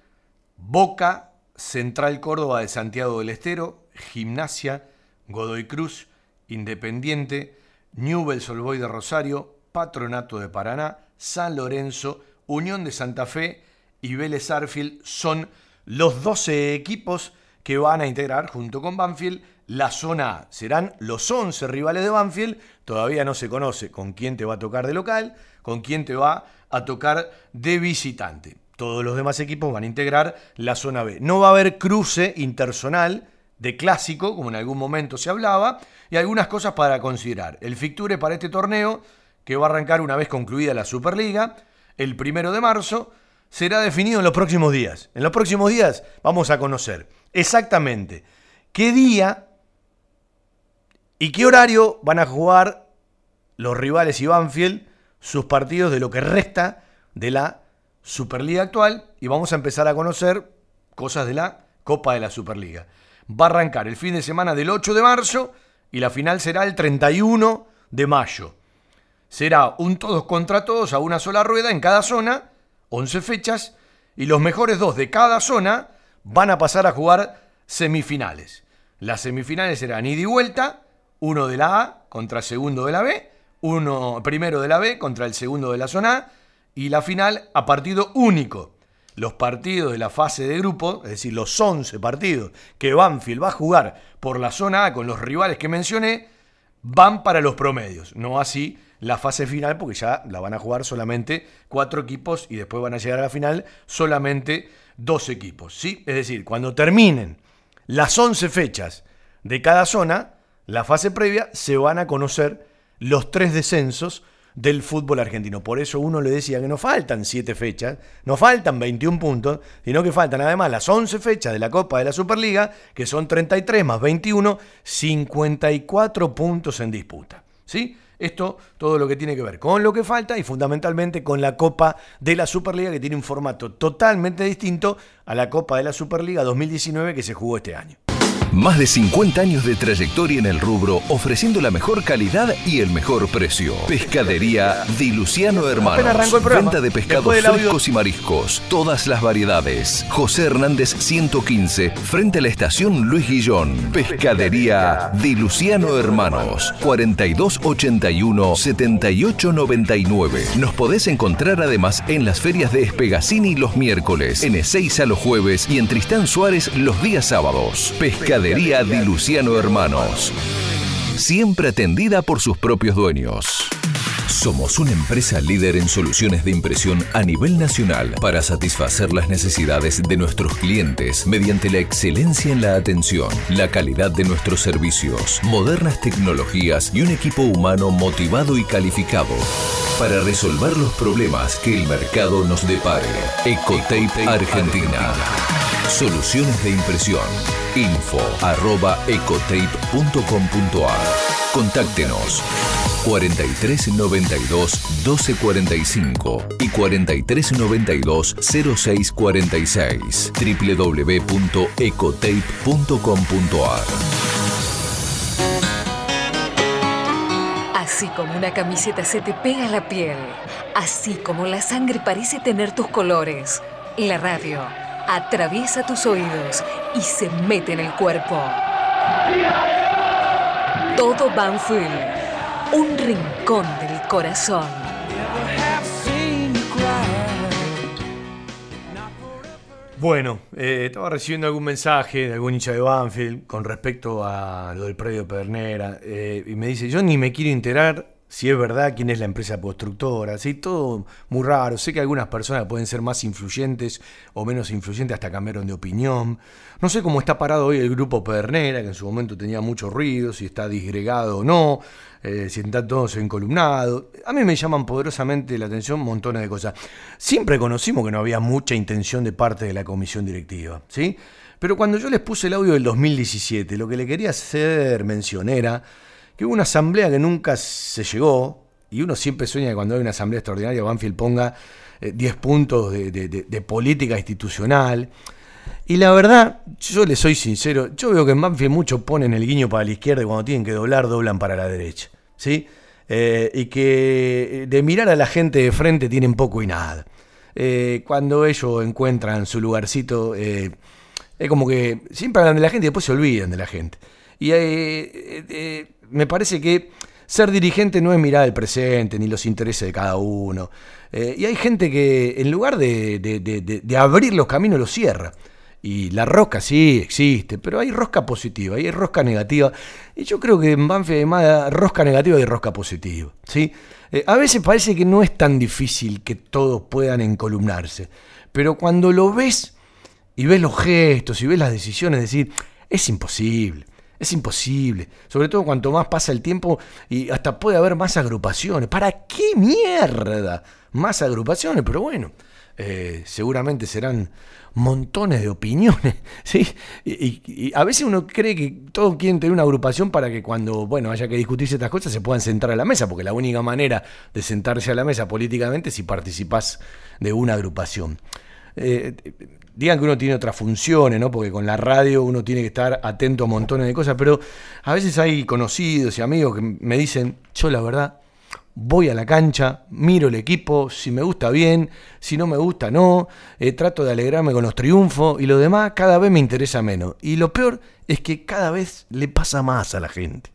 Boca, Central Córdoba de Santiago del Estero, Gimnasia, Godoy Cruz, Independiente, Newell's Old Boys de Rosario, Patronato de Paraná, San Lorenzo, Unión de Santa Fe y Vélez Arfield son los 12 equipos que van a integrar junto con Banfield la zona A. Serán los 11 rivales de Banfield, todavía no se conoce con quién te va a tocar de local, con quién te va a tocar de visitante. Todos los demás equipos van a integrar la zona B. No va a haber cruce interzonal de clásico, como en algún momento se hablaba, y algunas cosas para considerar. El ficture para este torneo, que va a arrancar una vez concluida la Superliga, el primero de marzo, será definido en los próximos días. En los próximos días vamos a conocer exactamente qué día y qué horario van a jugar los rivales y Banfield sus partidos de lo que resta de la Superliga actual y vamos a empezar a conocer cosas de la Copa de la Superliga. Va a arrancar el fin de semana del 8 de marzo y la final será el 31 de mayo. Será un todos contra todos a una sola rueda en cada zona, 11 fechas, y los mejores dos de cada zona van a pasar a jugar semifinales. Las semifinales serán ida y vuelta, uno de la A contra segundo de la B, uno primero de la B contra el segundo de la zona A, y la final a partido único. Los partidos de la fase de grupo, es decir, los 11 partidos que Banfield va a jugar por la zona A con los rivales que mencioné, van para los promedios, no así la fase final, porque ya la van a jugar solamente cuatro equipos y después van a llegar a la final solamente dos equipos. ¿sí? Es decir, cuando terminen las 11 fechas de cada zona, la fase previa, se van a conocer los tres descensos del fútbol argentino. Por eso uno le decía que no faltan 7 fechas, no faltan 21 puntos, sino que faltan además las 11 fechas de la Copa de la Superliga, que son 33 más 21, 54 puntos en disputa. ¿Sí? Esto todo lo que tiene que ver con lo que falta y fundamentalmente con la Copa de la Superliga que tiene un formato totalmente distinto a la Copa de la Superliga 2019 que se jugó este año. Más de 50 años de trayectoria en el rubro, ofreciendo la mejor calidad y el mejor precio. Pescadería Di Luciano Hermanos. Venta de pescados frescos y mariscos. Todas las variedades. José Hernández 115, frente a la estación Luis Guillón. Pescadería Di Luciano Hermanos. 4281-7899. Nos podés encontrar además en las ferias de Espegacini los miércoles, en Ezeiza los jueves y en Tristán Suárez los días sábados. Pescadería Di Luciano Hermanos. Siempre atendida por sus propios dueños. Somos una empresa líder en soluciones de impresión a nivel nacional para satisfacer las necesidades de nuestros clientes mediante la excelencia en la atención, la calidad de nuestros servicios, modernas tecnologías y un equipo humano motivado y calificado para resolver los problemas que el mercado nos depare. Ecotape Argentina. Soluciones de impresión. Info. Contáctenos 4392 1245 y 4392 0646 www.ecotape.com.ar Así como una camiseta se te pega la piel, así como la sangre parece tener tus colores, la radio atraviesa tus oídos y se mete en el cuerpo. Todo Banfield, un rincón del corazón. Bueno, eh, estaba recibiendo algún mensaje de algún hincha de Banfield con respecto a lo del predio Pernera eh, y me dice, yo ni me quiero enterar si es verdad quién es la empresa constructora, así todo muy raro. Sé que algunas personas pueden ser más influyentes o menos influyentes, hasta cambiaron de opinión. No sé cómo está parado hoy el grupo Pedernera, que en su momento tenía mucho ruido, si está disgregado o no, eh, si están todos encolumnados. A mí me llaman poderosamente la atención montones de cosas. Siempre conocimos que no había mucha intención de parte de la comisión directiva, ¿sí? Pero cuando yo les puse el audio del 2017, lo que le quería hacer mención era que hubo una asamblea que nunca se llegó, y uno siempre sueña que cuando hay una asamblea extraordinaria Banfield ponga 10 eh, puntos de, política institucional. Y la verdad, yo le soy sincero, yo veo que en Banfield muchos ponen el guiño para la izquierda y cuando tienen que doblar, doblan para la derecha. ¿sí? Eh, y que de mirar a la gente de frente tienen poco y nada. Eh, cuando ellos encuentran su lugarcito, Es como que siempre hablan de la gente y después se olvidan de la gente. Y eh, eh, eh, me parece que ser dirigente no es mirar el presente ni los intereses de cada uno. y hay gente que en lugar de, de abrir los caminos los cierra. Y la rosca sí existe, pero hay rosca positiva y hay rosca negativa. Y yo creo que en Banfield hay más rosca negativa y rosca positiva. ¿sí? Eh, a veces parece que no es tan difícil que todos puedan encolumnarse. Pero cuando lo ves y ves los gestos y ves las decisiones, decir, es imposible. Es imposible, sobre todo cuanto más pasa el tiempo y hasta puede haber más agrupaciones. ¿Para qué mierda? Más agrupaciones, pero bueno, eh, seguramente serán montones de opiniones, <laughs> ¿sí? Y, a veces uno cree que todos quieren tener una agrupación para que cuando, bueno, haya que discutir estas cosas se puedan sentar a la mesa, porque la única manera de sentarse a la mesa políticamente es si participás de una agrupación. Eh, digan que uno tiene otras funciones, ¿no? Porque con la radio uno tiene que estar atento a montones de cosas, pero a veces hay conocidos y amigos que me dicen, yo la verdad voy a la cancha, miro el equipo, si me gusta bien, si no me gusta no, eh, trato de alegrarme con los triunfos y lo demás cada vez me interesa menos. Y lo peor es que cada vez le pasa más a la gente.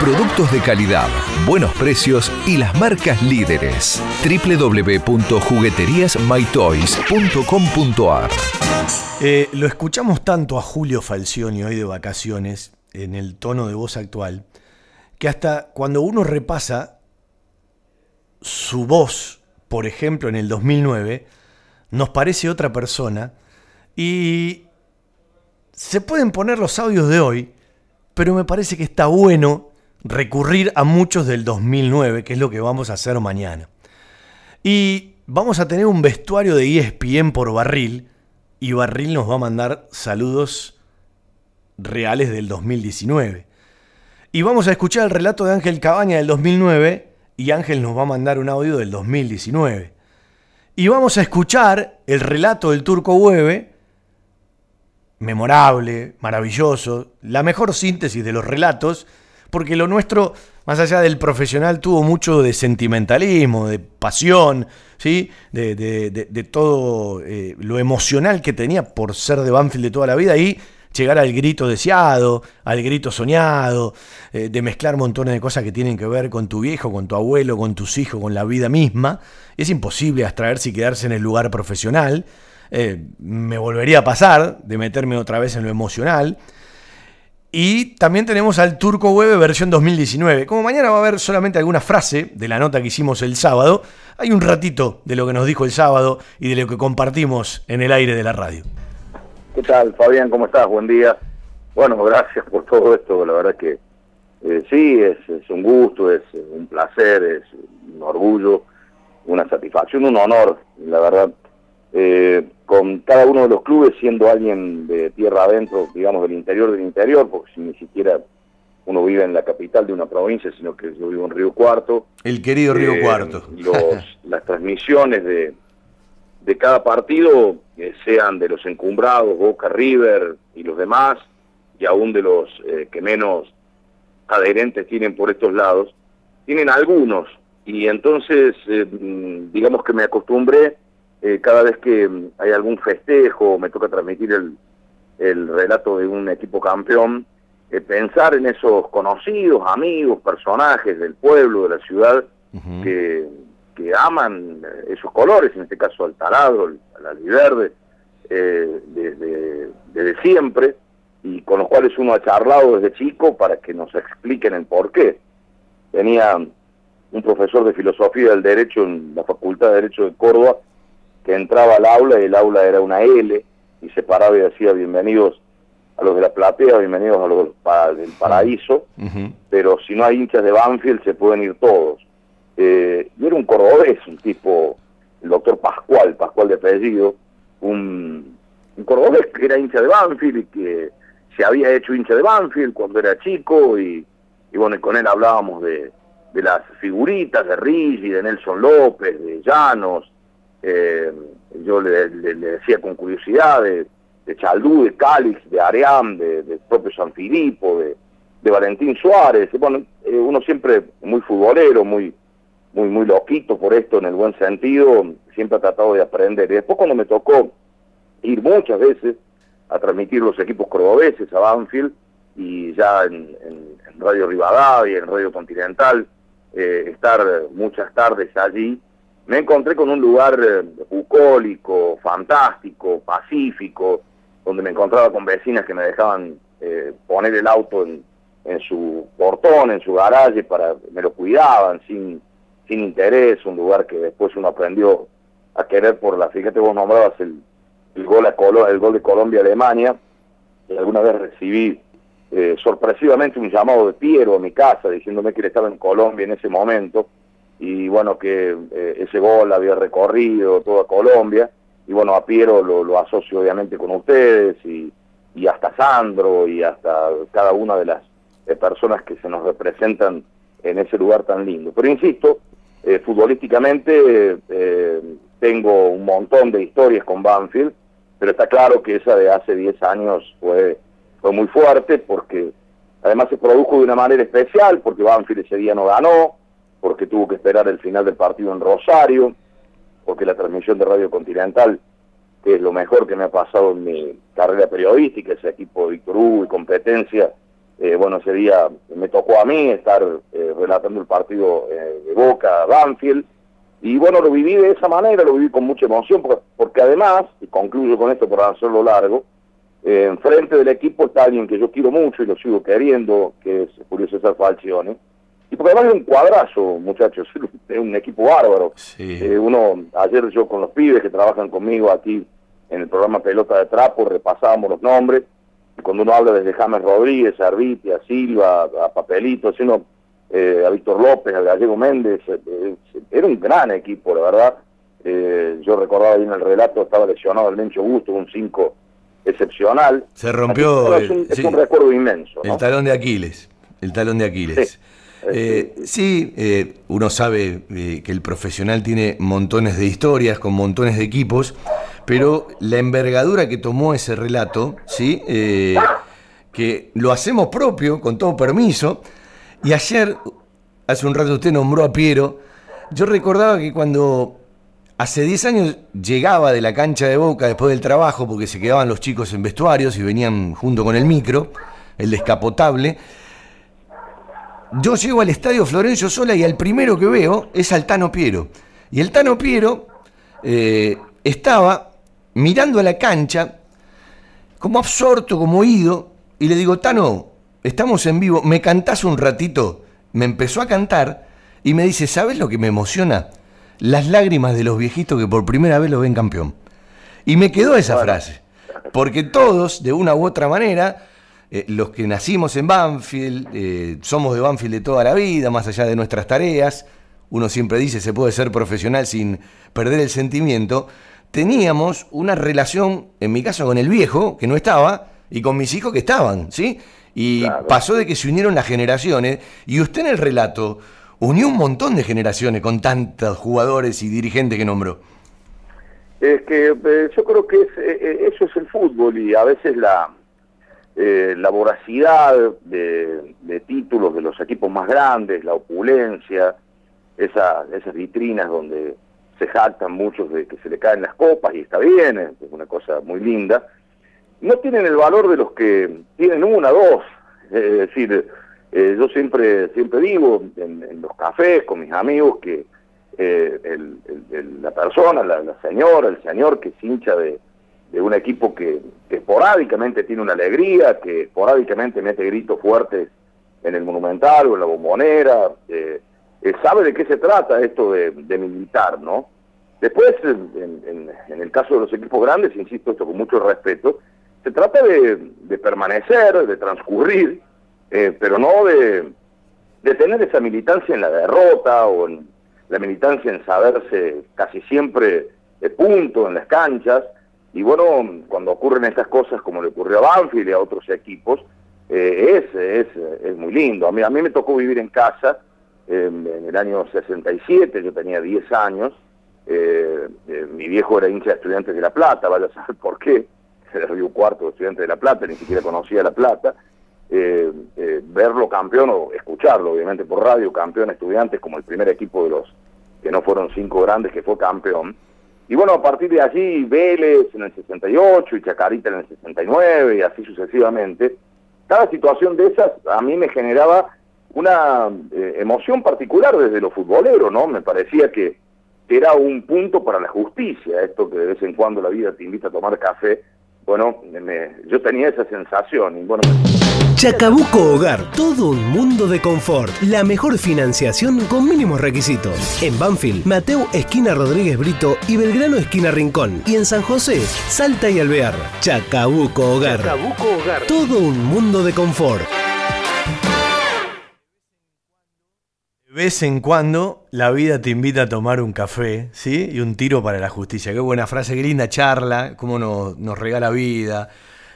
Productos de calidad, buenos precios y las marcas líderes. www.jugueteriasmytoys.com.ar eh, Lo escuchamos tanto a Julio Falcioni hoy de vacaciones en el tono de voz actual que hasta cuando uno repasa su voz, por ejemplo, en el 2009, nos parece otra persona y se pueden poner los audios de hoy, pero me parece que está bueno recurrir a muchos del 2009, que es lo que vamos a hacer mañana. Y vamos a tener un vestuario de ESPN por Barril, y Barril nos va a mandar saludos reales del 2019. Y vamos a escuchar el relato de Ángel Cabaña del 2009, y Ángel nos va a mandar un audio del 2019. Y vamos a escuchar el relato del Turco Hueve, memorable, maravilloso, la mejor síntesis de los relatos, porque lo nuestro, más allá del profesional, tuvo mucho de sentimentalismo, de pasión, ¿sí? de, todo eh, lo emocional que tenía por ser de Banfield de toda la vida y llegar al grito deseado, al grito soñado, eh, de mezclar montones de cosas que tienen que ver con tu viejo, con tu abuelo, con tus hijos, con la vida misma. Es imposible abstraerse y quedarse en el lugar profesional. Eh, me volvería a pasar de meterme otra vez en lo emocional. Y también tenemos al Turco Web versión 2019. Como mañana va a haber solamente alguna frase de la nota que hicimos el sábado, hay un ratito de lo que nos dijo el sábado y de lo que compartimos en el aire de la radio. ¿Qué tal, Fabián? ¿Cómo estás? Buen día. Bueno, gracias por todo esto. La verdad que eh, sí, es, es, un gusto, es un placer, es un orgullo, una satisfacción, un honor, la verdad. Eh, con cada uno de los clubes siendo alguien de tierra adentro, digamos del interior del interior, porque si ni siquiera uno vive en la capital de una provincia, sino que yo vivo en Río Cuarto. El querido Río eh, Cuarto. <laughs> las transmisiones de, de cada partido, eh, sean de los encumbrados, Boca River y los demás, y aún de los eh, que menos adherentes tienen por estos lados, tienen algunos. Y entonces, mm, digamos que me acostumbré eh, cada vez que mm, hay algún festejo, me toca transmitir el, el relato de un equipo campeón, eh, pensar en esos conocidos, amigos, personajes del pueblo, de la ciudad, que, que aman eh, esos colores, en este caso al taladro, al aliverde, eh, desde, desde siempre, y con los cuales uno ha charlado desde chico para que nos expliquen el por qué. Tenía un profesor de filosofía del derecho en la Facultad de Derecho de Córdoba, que entraba al aula y el aula era una L y se paraba y decía bienvenidos a los de la platea, bienvenidos a los del paraíso, pero si no hay hinchas de Banfield se pueden ir todos. Eh, y era un cordobés, un tipo, el doctor Pascual, Pascual de apellido, un, un cordobés que era hincha de Banfield y que se había hecho hincha de Banfield cuando era chico y, y bueno, con él hablábamos de, de las figuritas de Rigi, de Nelson López, de Llanos, eh, yo le, decía con curiosidad de, de, Chaldú, de Calix, de Aream, de, del propio San Filipo, de, de Valentín Suárez, bueno, eh, uno siempre muy futbolero, muy, muy, muy loquito por esto en el buen sentido, siempre ha tratado de aprender. Y después cuando me tocó ir muchas veces a transmitir los equipos cordobeses a Banfield y ya en, Radio Rivadavia, en Radio Continental, eh, estar muchas tardes allí, me encontré con un lugar eh, bucólico, fantástico, pacífico, donde me encontraba con vecinas que me dejaban eh, poner el auto en, su portón, en su garaje, para me lo cuidaban sin, sin interés, un lugar que después uno aprendió a querer por la, fíjate vos nombrabas el, el gol, a el gol de Colombia-Alemania, alguna vez recibí eh, sorpresivamente un llamado de Piero a mi casa diciéndome que él estaba en Colombia en ese momento, y bueno, que eh, ese gol había recorrido toda Colombia, y bueno, a Piero lo, lo asocio obviamente con ustedes, y, y hasta Sandro, y hasta cada una de las personas que se nos representan en ese lugar tan lindo. Pero insisto, eh, futbolísticamente eh, tengo un montón de historias con Banfield, pero está claro que esa de hace 10 años fue, fue muy fuerte porque además se produjo de una manera especial, porque Banfield ese día no ganó, porque tuvo que esperar el final del partido en Rosario, porque la transmisión de Radio Continental, que es lo mejor que me ha pasado en mi carrera periodística, ese equipo de Víctor Hugo y competencia, eh, bueno, ese día me tocó a mí estar eh, relatando el partido eh, de Boca, Banfield, y bueno, lo viví de esa manera, lo viví con mucha emoción, porque, además, y concluyo con esto por hacerlo largo, enfrente del equipo está alguien que yo quiero mucho y lo sigo queriendo, que es Julio César Falcione, y porque además es un cuadrazo, muchachos, <laughs> es un equipo bárbaro. uno, ayer yo con los pibes que trabajan conmigo aquí en el programa Pelota de Trapo, repasábamos los nombres, cuando uno habla desde James Rodríguez, a Arbitia, a Silva, a Papelito, sino eh, a Víctor López, a Gallego Méndez, eh, eh, era un gran equipo, la verdad. yo recordaba ahí en el relato, estaba lesionado el Mencho Gusto, un 5 excepcional. Se rompió. es, un, recuerdo inmenso. El talón de Aquiles. El talón de Aquiles. Sí, uno sabe que el profesional tiene montones de historias con montones de equipos pero la envergadura que tomó ese relato, ¿sí? Eh, que lo hacemos propio, con todo permiso, y ayer, hace un rato usted nombró a Piero, yo recordaba que cuando hace 10 años llegaba de la cancha de Boca después del trabajo, porque se quedaban los chicos en vestuarios y venían junto con el micro, el descapotable, yo llego al estadio Florencio Sola y al primero que veo es al Tano Piero. Y el Tano Piero eh, estaba mirando a la cancha, como absorto, como oído, y le digo, Tano, estamos en vivo, ¿me cantás un ratito? Me empezó a cantar y me dice, ¿sabes lo que me emociona? Las lágrimas de los viejitos que por primera vez lo ven campeón. Y me quedó esa frase, porque todos, de una u otra manera, eh, los que nacimos en Banfield, eh, somos de Banfield de toda la vida, más allá de nuestras tareas, uno siempre dice, se puede ser profesional sin perder el sentimiento, teníamos una relación, en mi caso con el viejo, que no estaba, y con mis hijos que estaban, ¿sí? Y pasó de que se unieron las generaciones, y usted en el relato unió un montón de generaciones con tantos jugadores y dirigentes que nombró. Es que eh, yo creo que eh, eh, eso es el fútbol y a veces la, la voracidad de, títulos de los equipos más grandes, la opulencia, esa, esas vitrinas donde se jactan muchos de que se le caen las copas y está bien, es una cosa muy linda, no tienen el valor de los que tienen una, dos. <laughs> Es decir, eh, yo siempre siempre digo en, los cafés con mis amigos que eh, la persona, la, señora, el señor que es hincha de, un equipo que, esporádicamente tiene una alegría, que esporádicamente mete gritos fuertes en el Monumental o en la Bombonera, eh, eh, sabe de qué se trata esto de, militar, ¿no? Después, en, el caso de los equipos grandes, insisto esto con mucho respeto, se trata de, permanecer, de transcurrir, eh, pero no de, tener esa militancia en la derrota o en la militancia en saberse casi siempre de punto en las canchas. Y bueno, cuando ocurren estas cosas como le ocurrió a Banfield y a otros equipos, eh, es, es, es muy lindo. A mí, a mí me tocó vivir en casa en el año 67, yo tenía 10 años, eh, eh, mi viejo era hincha de estudiantes de La Plata, vaya a saber por qué, <laughs> era Río Cuarto de estudiantes de La Plata, ni siquiera conocía La Plata, eh, verlo campeón o escucharlo obviamente por radio, campeón estudiantes como el primer equipo de los que no fueron cinco grandes que fue campeón. Y bueno, a partir de allí Vélez en el 68 y Chacarita en el 69 y así sucesivamente, cada situación de esas a mí me generaba una emoción particular desde lo futbolero, ¿no? Me parecía que era un punto para la justicia, esto que de vez en cuando la vida te invita a tomar café. Bueno, yo tenía esa sensación. Y bueno, Chacabuco Hogar, todo un mundo de confort. La mejor financiación con mínimos requisitos. En Banfield, Mateo Esquina Rodríguez Brito y Belgrano Esquina Rincón. Y en San José, Salta y Alvear. Chacabuco Hogar. Chacabuco Hogar. Todo un mundo de confort. De vez en cuando la vida te invita a tomar un café, ¿sí? Y un tiro para la justicia. Qué buena frase, qué linda charla, cómo nos, nos regala vida,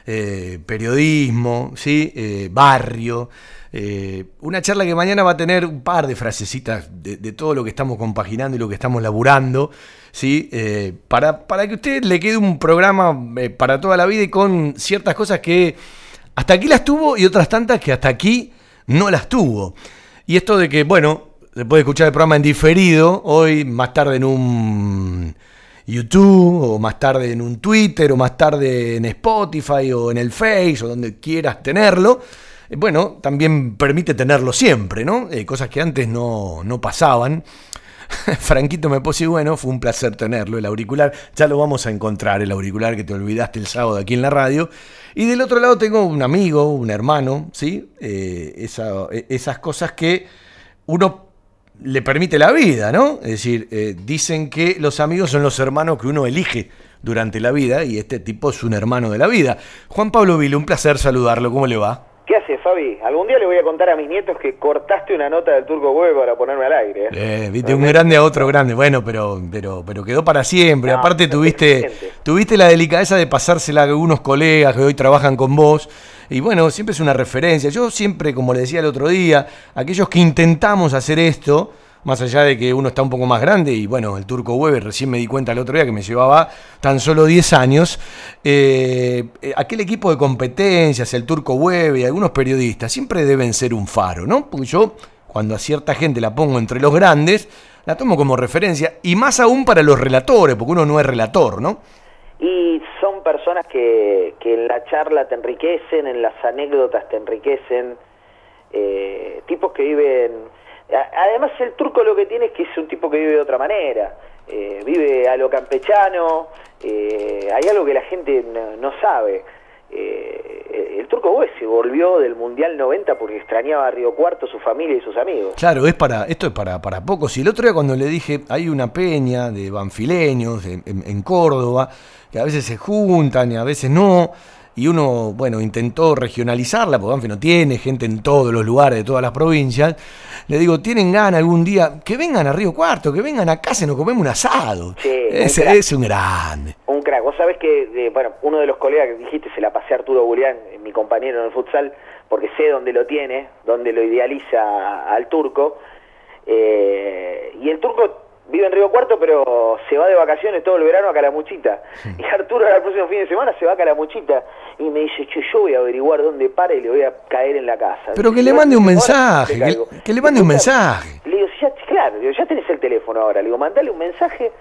eh, periodismo, ¿sí? Eh, barrio. Eh, una charla que mañana va a tener un par de frasecitas de, todo lo que estamos compaginando y lo que estamos laburando, ¿sí? para, para que a usted le quede un programa para toda la vida y con ciertas cosas que hasta aquí las tuvo y otras tantas que hasta aquí no las tuvo. Y esto de que, bueno, se puede escuchar el programa en diferido, hoy, más tarde en un YouTube, o más tarde en un Twitter, o más tarde en Spotify, o en el Face, o donde quieras tenerlo. Eh, bueno, también permite tenerlo siempre, ¿no? Eh, cosas que antes no, no pasaban. <laughs> Franquito me puse bueno, fue un placer tenerlo, el auricular. Ya lo vamos a encontrar, el auricular que te olvidaste el sábado aquí en la radio. Y del otro lado tengo un amigo, un hermano, ¿sí? Eh, e, esas cosas que uno le permite la vida, ¿no? Es decir, eh, dicen que los amigos son los hermanos que uno elige durante la vida y este tipo es un hermano de la vida. Juan Pablo Vila, un placer saludarlo, ¿cómo le va? ¿Qué hace, Fabi? Algún día le voy a contar a mis nietos que cortaste una nota del Turco Huevo para ponerme al aire. ¿eh? eh viste, un grande a otro grande. Bueno, pero, pero, pero quedó para siempre. Aparte tuviste, tuviste la delicadeza de pasársela a algunos colegas que hoy trabajan con vos. Y bueno, siempre es una referencia. Yo siempre, como le decía el otro día, aquellos que intentamos hacer esto, más allá de que uno está un poco más grande, y bueno, el turco Weber, recién me di cuenta el otro día que me llevaba tan solo 10 años, eh, eh, aquel equipo de competencias, el turco Weber y algunos periodistas, siempre deben ser un faro, ¿no? Porque yo, cuando a cierta gente la pongo entre los grandes, la tomo como referencia, y más aún para los relatores, porque uno no es relator, ¿no? Y son personas que, que en la charla te enriquecen, en las anécdotas te enriquecen, eh, tipos que viven Además el turco lo que tiene es que es un tipo que vive de otra manera, eh, vive a lo campechano, eh, hay algo que la gente no, sabe. Eh, el turco Gómez se volvió del Mundial 90 porque extrañaba a Río Cuarto, su familia y sus amigos. Claro, es para, esto es para, para pocos. Y el otro día cuando le dije, hay una peña de banfileños en, en Córdoba, que a veces se juntan y a veces no y uno, bueno, intentó regionalizarla, porque Banfield no tiene gente en todos los lugares de todas las provincias. Le digo, ¿tienen ganas algún día? Que vengan a Río Cuarto, que vengan a casa y nos comemos un asado. Sí, Ese es un grande. Un crack. Vos sabés que, bueno, uno de los colegas que dijiste, se la pasé a Arturo Julián, mi compañero en el futsal, porque sé dónde lo tiene, dónde lo idealiza al turco. Eh, y el turco vive en Río Cuarto, pero se va de vacaciones todo el verano a Calamuchita. Y Arturo el próximo fin de semana se va a Calamuchita y me dice, che, yo voy a averiguar dónde para y le voy a caer en la casa. Pero que le mande un mensaje, que, le mande un mensaje. Le digo, ya, claro, ya tenés el teléfono ahora. Le digo, mandale un mensaje.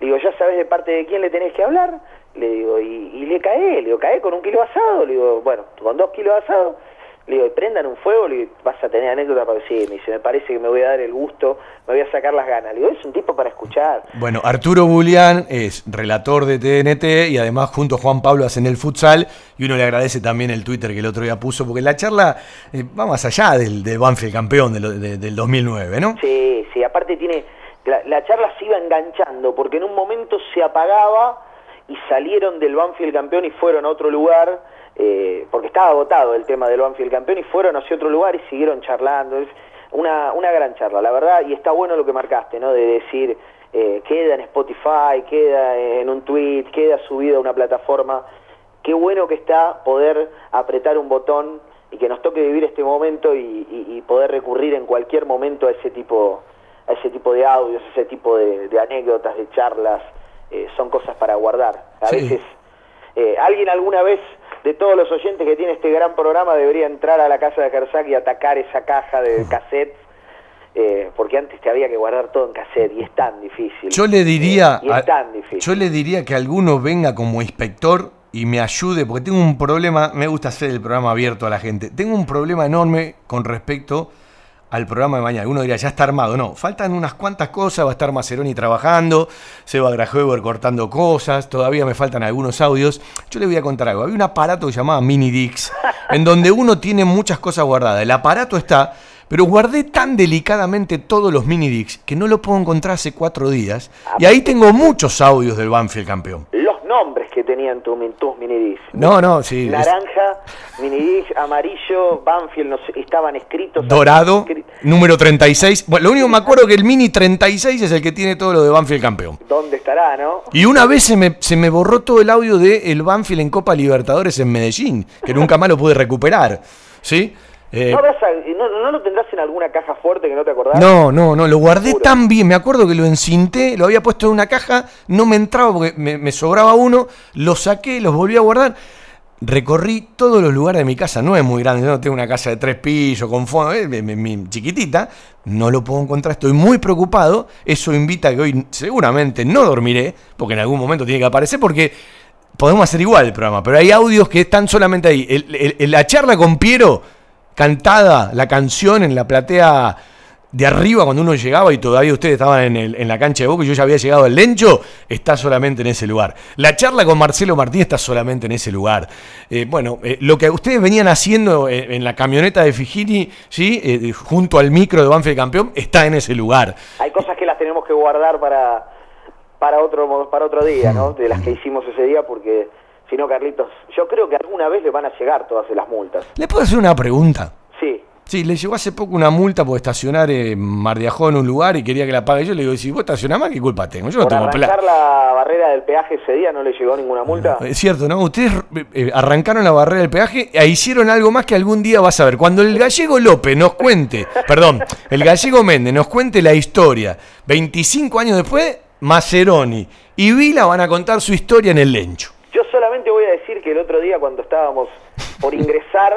Le digo, ya sabes de parte de quién le tenés que hablar. Le digo, y, y le cae, le digo, cae con un kilo asado. Le digo, bueno, con dos kilos asado le digo, prendan un fuego, le vas a tener anécdota para decir, me dice, me parece que me voy a dar el gusto, me voy a sacar las ganas. Le digo, es un tipo para escuchar. Bueno, Arturo Bulián es relator de TNT y además junto a Juan Pablo hacen el futsal y uno le agradece también el Twitter que el otro día puso, porque la charla eh, va más allá del de Banfield campeón del 2009, ¿no? Sí, sí, aparte tiene, la, la charla se iba enganchando, porque en un momento se apagaba y salieron del Banfield campeón y fueron a otro lugar eh, porque estaba agotado el tema del Banfield campeón y fueron hacia otro lugar y siguieron charlando. Es una, una gran charla, la verdad, y está bueno lo que marcaste, ¿no? De decir, eh, queda en Spotify, queda en un tweet, queda subido a una plataforma. Qué bueno que está poder apretar un botón y que nos toque vivir este momento y, y- y poder recurrir en cualquier momento a ese tipo a ese tipo de audios, ese tipo de, de anécdotas, de charlas, eh, son cosas para guardar. A Sí. veces eh, alguien alguna vez de todos los oyentes que tiene este gran programa debería entrar a la casa de Kersak y atacar esa caja de cassettes, eh, porque antes te había que guardar todo en cassette y es tan difícil. Yo le diría, Eh, y es tan difícil. yo le diría que alguno venga como inspector y me ayude, porque tengo un problema, me gusta hacer el programa abierto a la gente, tengo un problema enorme con respecto al programa de mañana. Uno diría, ya está armado. No, faltan unas cuantas cosas, va a estar Maceroni trabajando, Seba Grajewer cortando cosas, todavía me faltan algunos audios. Yo le voy a contar algo. Había un aparato que llamaba Mini Dix, en donde uno tiene muchas cosas guardadas. El aparato está, pero guardé tan delicadamente todos los Mini Dix que no lo puedo encontrar hace cuatro días. Y ahí tengo muchos audios del Banfield campeón. Nombres que tenían tu, tus. No, no, sí. es Naranja, minidisc, amarillo, Banfield, no sé, estaban escritos. dorado, escri- número 36. Bueno, lo único que me acuerdo que el Mini 36 es el que tiene todo lo de Banfield campeón. ¿Dónde estará, no? Y una vez se me, se me borró todo el audio de el Banfield en Copa Libertadores en Medellín, que nunca más lo pude recuperar. ¿Sí? Eh, ¿No, habrás- no- no lo tendrás en alguna caja fuerte que no te acordás? no, no, no, lo guardé Seguro. tan bien. Me acuerdo que lo encinté, lo había puesto en una caja, no me entraba porque me, me sobraba uno, lo saqué, los volví a guardar. Recorrí todos los lugares de mi casa, no es muy grande, yo no tengo una casa de tres pisos con fondo, eh, mi- mi- mi chiquitita, no lo puedo encontrar, estoy muy preocupado, eso invita a que hoy seguramente no dormiré, porque en algún momento tiene que aparecer, porque podemos hacer igual el programa, pero hay audios que están solamente ahí. El- el- el- la charla con Piero, cantada, la canción en la platea de arriba cuando uno llegaba y todavía ustedes estaban en, el- en la cancha de Boca y yo ya había llegado al Lencho, está solamente en ese lugar. La charla con Marcelo Martínez está solamente en ese lugar. Eh, bueno, eh, lo que ustedes venían haciendo en, en la camioneta de Figini, ¿sí? Eh, junto al micro de Banfield Campeón, está en ese lugar. Hay cosas que las tenemos que guardar para, para, otro, para otro día, ¿no? Mm. De las que hicimos ese día, porque si no, Carlitos, yo creo que alguna vez le van a llegar todas las multas. ¿Le puedo hacer una pregunta? Sí. Sí, le llegó hace poco una multa por estacionar en Mar de Ajó en un lugar y quería que la pague yo. Le digo, si vos estacionás mal, ¿qué culpa tengo? Yo no Por tengo arrancar la barrera del peaje ese día no le llegó ninguna multa. Es cierto, ¿no? Ustedes eh, eh, arrancaron la barrera del peaje e hicieron algo más que algún día vas a ver. Cuando el gallego López nos cuente, <laughs> perdón, el gallego Méndez nos cuente la historia, 25 años después, Maceroni y Vila van a contar su historia en el Lencho. Yo solamente voy a decir que el otro día cuando estábamos por <laughs> ingresar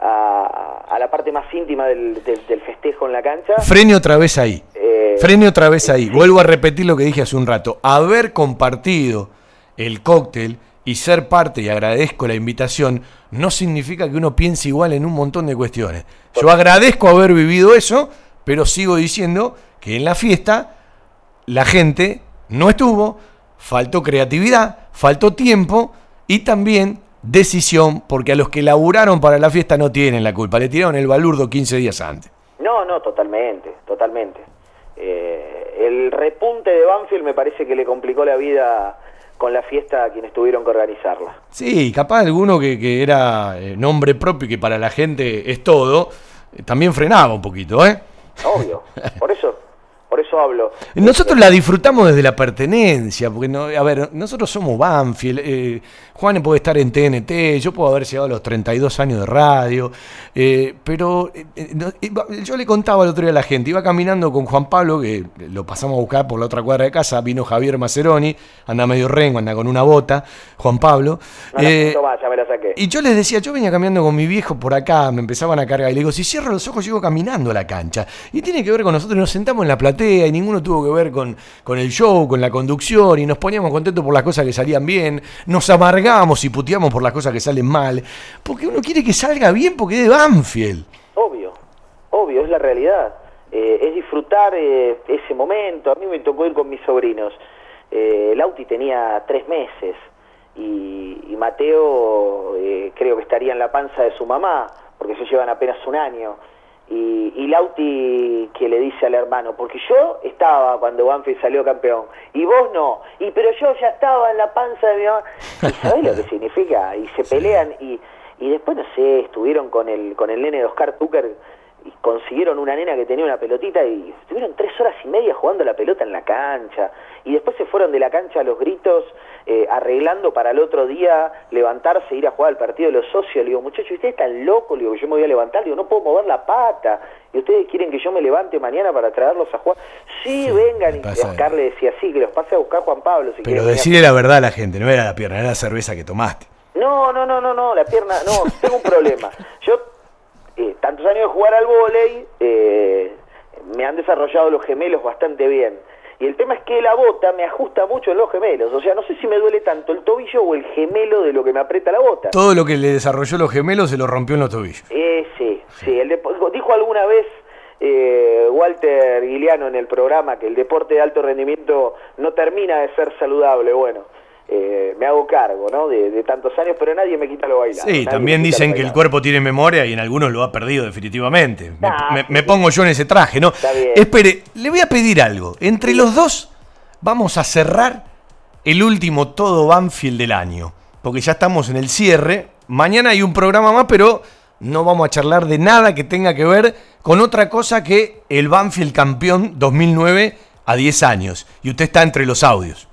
a, a la parte más íntima del, del- del festejo en la cancha, Frene otra vez ahí. eh, Frene otra vez ahí. Vuelvo a repetir lo que dije hace un rato. Haber compartido el cóctel y ser parte, y agradezco la invitación, no significa que uno piense igual en un montón de cuestiones. Yo agradezco haber vivido eso, pero sigo diciendo que en la fiesta la gente no estuvo, faltó creatividad, faltó tiempo y también decisión, porque a los que laburaron para la fiesta no tienen la culpa, le tiraron el balurdo 15 días antes. No, no, totalmente, totalmente. Eh, el repunte de Banfield me parece que le complicó la vida con la fiesta a quienes tuvieron que organizarla. Sí, capaz alguno que, que era eh, nombre propio y que para la gente es todo, eh, también frenaba un poquito, ¿eh? Obvio. Por eso, <laughs> por eso hablo. Nosotros la disfrutamos desde la pertenencia, porque, no, a ver, nosotros somos Banfield, eh, Juan puede estar en TNT, yo puedo haber llegado a los 32 años de radio, eh, pero eh, no- yo le contaba el otro día a la gente, iba caminando con Juan Pablo, que lo pasamos a buscar por la otra cuadra de casa, vino Javier Maceroni, anda medio rengo, anda con una bota, Juan Pablo. No la eh, siento más, ya me la saqué. y yo les decía, yo venía caminando con mi viejo por acá, me empezaban a cargar. Y le digo, si cierro los ojos, llego caminando a la cancha. Y tiene que ver con nosotros, nos sentamos en la platea y ninguno tuvo que ver con, con el show, con la conducción. Y nos poníamos contentos por las cosas que salían bien. Nos amargábamos y puteamos por las cosas que salen mal. Porque uno quiere que salga bien porque es de Banfield. Obvio, obvio, es la realidad. Eh, es disfrutar eh, ese momento. A mí me tocó ir con mis sobrinos. Eh, Lauti tenía tres meses y, y Mateo eh, creo que estaría en la panza de su mamá, porque se llevan apenas un año. Y, y Lauti que le dice al hermano, porque yo estaba cuando Banfield salió campeón, y vos no, y pero yo ya estaba en la panza de mi mamá. ¿Y sabés lo que <laughs> significa? Y se pelean y, y después, no sé, estuvieron con el, con el nene de Oscar Tucker y consiguieron una nena que tenía una pelotita y estuvieron tres horas y media jugando la pelota en la cancha y después se fueron de la cancha a los gritos eh, arreglando para el otro día levantarse e ir a jugar al partido de los socios. Le digo, muchachos, ustedes están locos, le digo, yo me voy a levantar, le digo, no puedo mover la pata y ustedes quieren que yo me levante mañana para traerlos a jugar. Sí, vengan, y Oscar le decía así, que los pase a buscar Juan Pablo. Si Pero decirle la verdad a la gente, no era la pierna, era la cerveza que tomaste. no, no, no, no, no, la pierna, no, tengo un problema. Yo, eh, tantos años de jugar al vóley, eh, me han desarrollado los gemelos bastante bien. Y el tema es que la bota me ajusta mucho en los gemelos. O sea, no sé si me duele tanto el tobillo o el gemelo de lo que me aprieta la bota. Todo lo que le desarrolló los gemelos se lo rompió en los tobillos. Eh, sí, sí. El dijo alguna vez eh, Walter Guiliano en el programa que el deporte de alto rendimiento no termina de ser saludable. Bueno, eh, me hago cargo, ¿no? De, de tantos años, pero nadie me quita lo bailado. Sí, también dicen que el cuerpo tiene memoria y en algunos lo ha perdido definitivamente. Me, Ah, me- sí, me pongo yo en ese traje, ¿no? Está bien. Espere, le voy a pedir algo. Entre los dos vamos a cerrar el último todo Banfield del año. Porque ya estamos en el cierre. Mañana hay un programa más, pero no vamos a charlar de nada que tenga que ver con otra cosa que el Banfield campeón 2009 a 10 años. Y usted está entre los audios.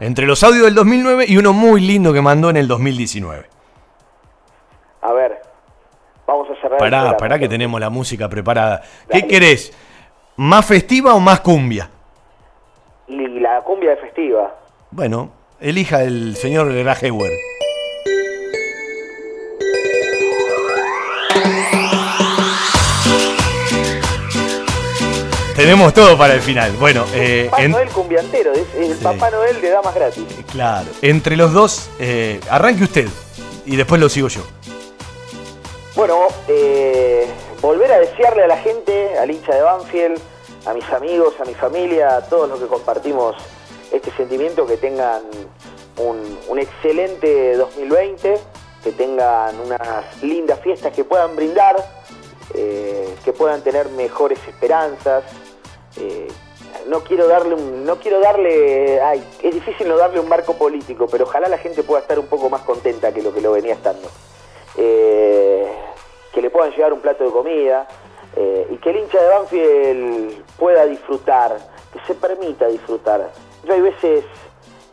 Entre los audios del 2009 y uno muy lindo que mandó en el 2019. A ver, vamos a cerrar el Pará, programa. pará que tenemos la música preparada. ¿Qué querés? ¿Más festiva o más cumbia? Y la cumbia de festiva. Bueno, elija el señor Grajewer. Tenemos todo para el final. Bueno, eh, Papá en- Noel cumbiantero, es, el Sí. Papá Noel de damas gratis. claro, entre los dos, eh, arranque usted y después lo sigo yo. Bueno, eh, volver a desearle a la gente, al hincha de Banfield, a mis amigos, a mi familia, a todos los que compartimos este sentimiento, que tengan un, un excelente 2020, que tengan unas lindas fiestas que puedan brindar, eh, que puedan tener mejores esperanzas. Eh, no quiero darle un, no quiero darle, es difícil no darle un marco político, pero ojalá la gente pueda estar un poco más contenta que lo que lo venía estando. Eh, que le puedan llegar un plato de comida eh, y que el hincha de Banfield pueda disfrutar, que se permita disfrutar. Yo hay veces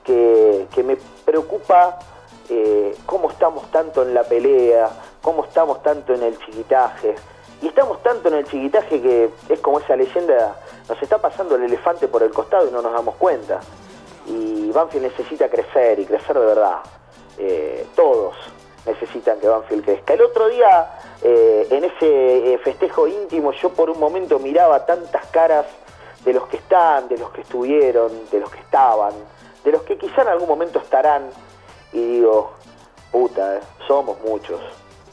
que, me preocupa cómo estamos tanto en la pelea, cómo estamos tanto en el chiquitaje. Y estamos tanto en el chiquitaje que es como esa leyenda, nos está pasando el elefante por el costado y no nos damos cuenta. Y Banfield necesita crecer y crecer de verdad. Eh, todos necesitan que Banfield crezca. El otro día, eh, en ese eh, festejo íntimo, yo por un momento miraba tantas caras de los que están, de los que estuvieron, de los que estaban, de los que quizá en algún momento estarán, y digo, puta, somos muchos.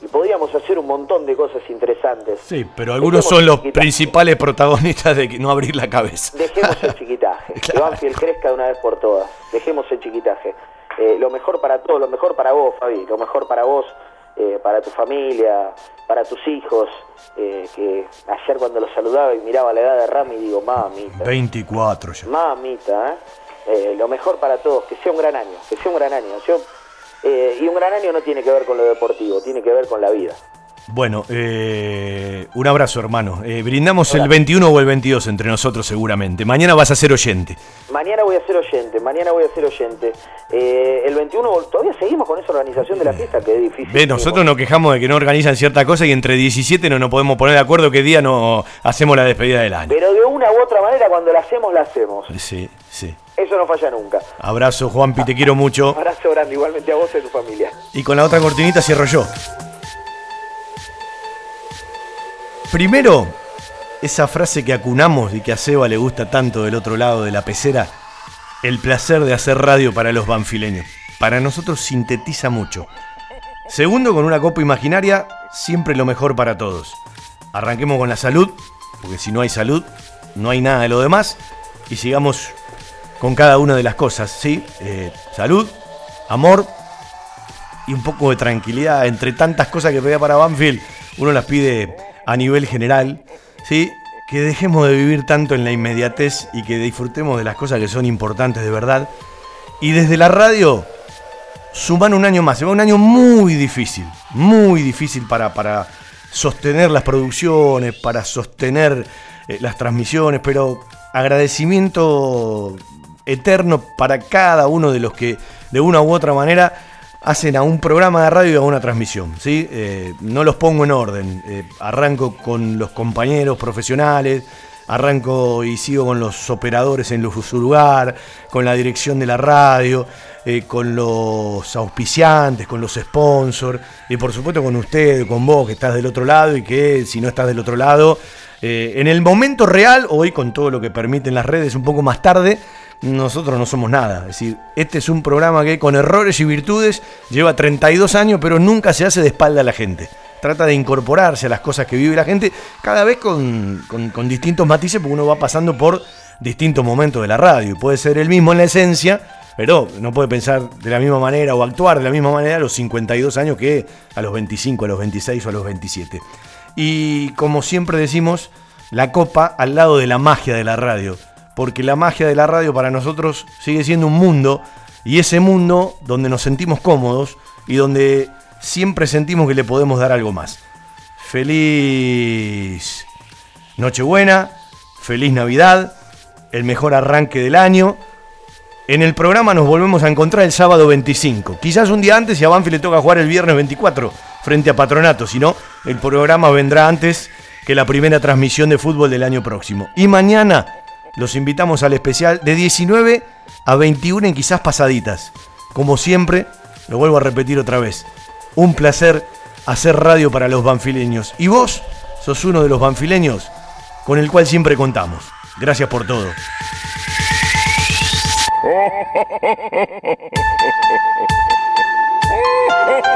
Y podríamos hacer un montón de cosas interesantes. Sí, pero algunos Dejemos son los principales protagonistas de que no abrir la cabeza. Dejemos el <laughs> chiquitaje, que Claro. Banfield crezca de una vez por todas. Dejemos el chiquitaje. Eh, lo mejor para todos, lo mejor para vos, Fabi, lo mejor para vos, eh, para tu familia, para tus hijos. eh, que ayer cuando los saludaba y miraba la edad de Rami, digo, mamita, 24 ya. mamita, ¿eh? Eh, lo mejor para todos, que sea un gran año, que sea un gran año. Yo, eh, y un gran año no tiene que ver con lo deportivo, tiene que ver con la vida. Bueno, eh, un abrazo, hermano. Eh, brindamos el 21 o el 22 entre nosotros seguramente. Mañana vas a ser oyente. Mañana voy a ser oyente, mañana voy a ser oyente. Eh, el 21, todavía seguimos con esa organización de la fiesta, que es difícil. Ve, nosotros nos quejamos de que no organizan cierta cosa y entre 17 no nos podemos poner de acuerdo qué día no hacemos la despedida del año. Pero de una u otra manera, cuando la hacemos, la hacemos. Sí. Eso no falla nunca. Abrazo, Juanpi, te quiero mucho. Abrazo grande, igualmente a vos y a tu familia. Y con la otra cortinita cierro yo. Primero, esa frase que acunamos y que a Seba le gusta tanto del otro lado de la pecera, el placer de hacer radio para los banfileños. Para nosotros sintetiza mucho. Segundo, con una copa imaginaria, siempre lo mejor para todos. Arranquemos con la salud, porque si no hay salud, no hay nada de lo demás. Y sigamos con cada una de las cosas, ¿sí? Eh, salud, amor, y un poco de tranquilidad entre tantas cosas que pedía para Banfield. Uno las pide a nivel general, ¿sí? Que dejemos de vivir tanto en la inmediatez y que disfrutemos de las cosas que son importantes de verdad. Y desde la radio, suman un año más. Se va un año muy difícil, muy difícil para, para sostener las producciones, para sostener eh, las transmisiones, pero agradecimiento eterno para cada uno de los que de una u otra manera hacen a un programa de radio y a una transmisión. ¿sí? Eh, no los pongo en orden. Eh, arranco con los compañeros profesionales, arranco y sigo con los operadores en su lugar, con la dirección de la radio, eh, con los auspiciantes, con los sponsors y por supuesto con usted, con vos que estás del otro lado y que si no estás del otro lado, en el momento real, hoy con todo lo que permiten las redes un poco más tarde, nosotros no somos nada. Es decir, este es un programa que con errores y virtudes lleva 32 años, pero nunca se hace de espalda a la gente. Trata de incorporarse a las cosas que vive la gente, cada vez con, distintos matices, porque uno va pasando por distintos momentos de la radio. Puede ser el mismo en la esencia, pero no puede pensar de la misma manera o actuar de la misma manera a los 52 años que a los 25, a los 26 o a los 27. Y como siempre decimos, la copa al lado de la magia de la radio porque la magia de la radio para nosotros sigue siendo un mundo, y ese mundo donde nos sentimos cómodos y donde siempre sentimos que le podemos dar algo más. Feliz Nochebuena, feliz Navidad, el mejor arranque del año. En el programa nos volvemos a encontrar el sábado 25. Quizás un día antes y a Banfi le toca jugar el viernes 24 frente a Patronato, si no, el programa vendrá antes que la primera transmisión de fútbol del año próximo. Y mañana los invitamos al especial de 19 a 21 en quizás pasaditas. Como siempre, lo vuelvo a repetir otra vez. Un placer hacer radio para los banfileños. Y vos sos uno de los banfileños con el cual siempre contamos. Gracias por todo. <laughs>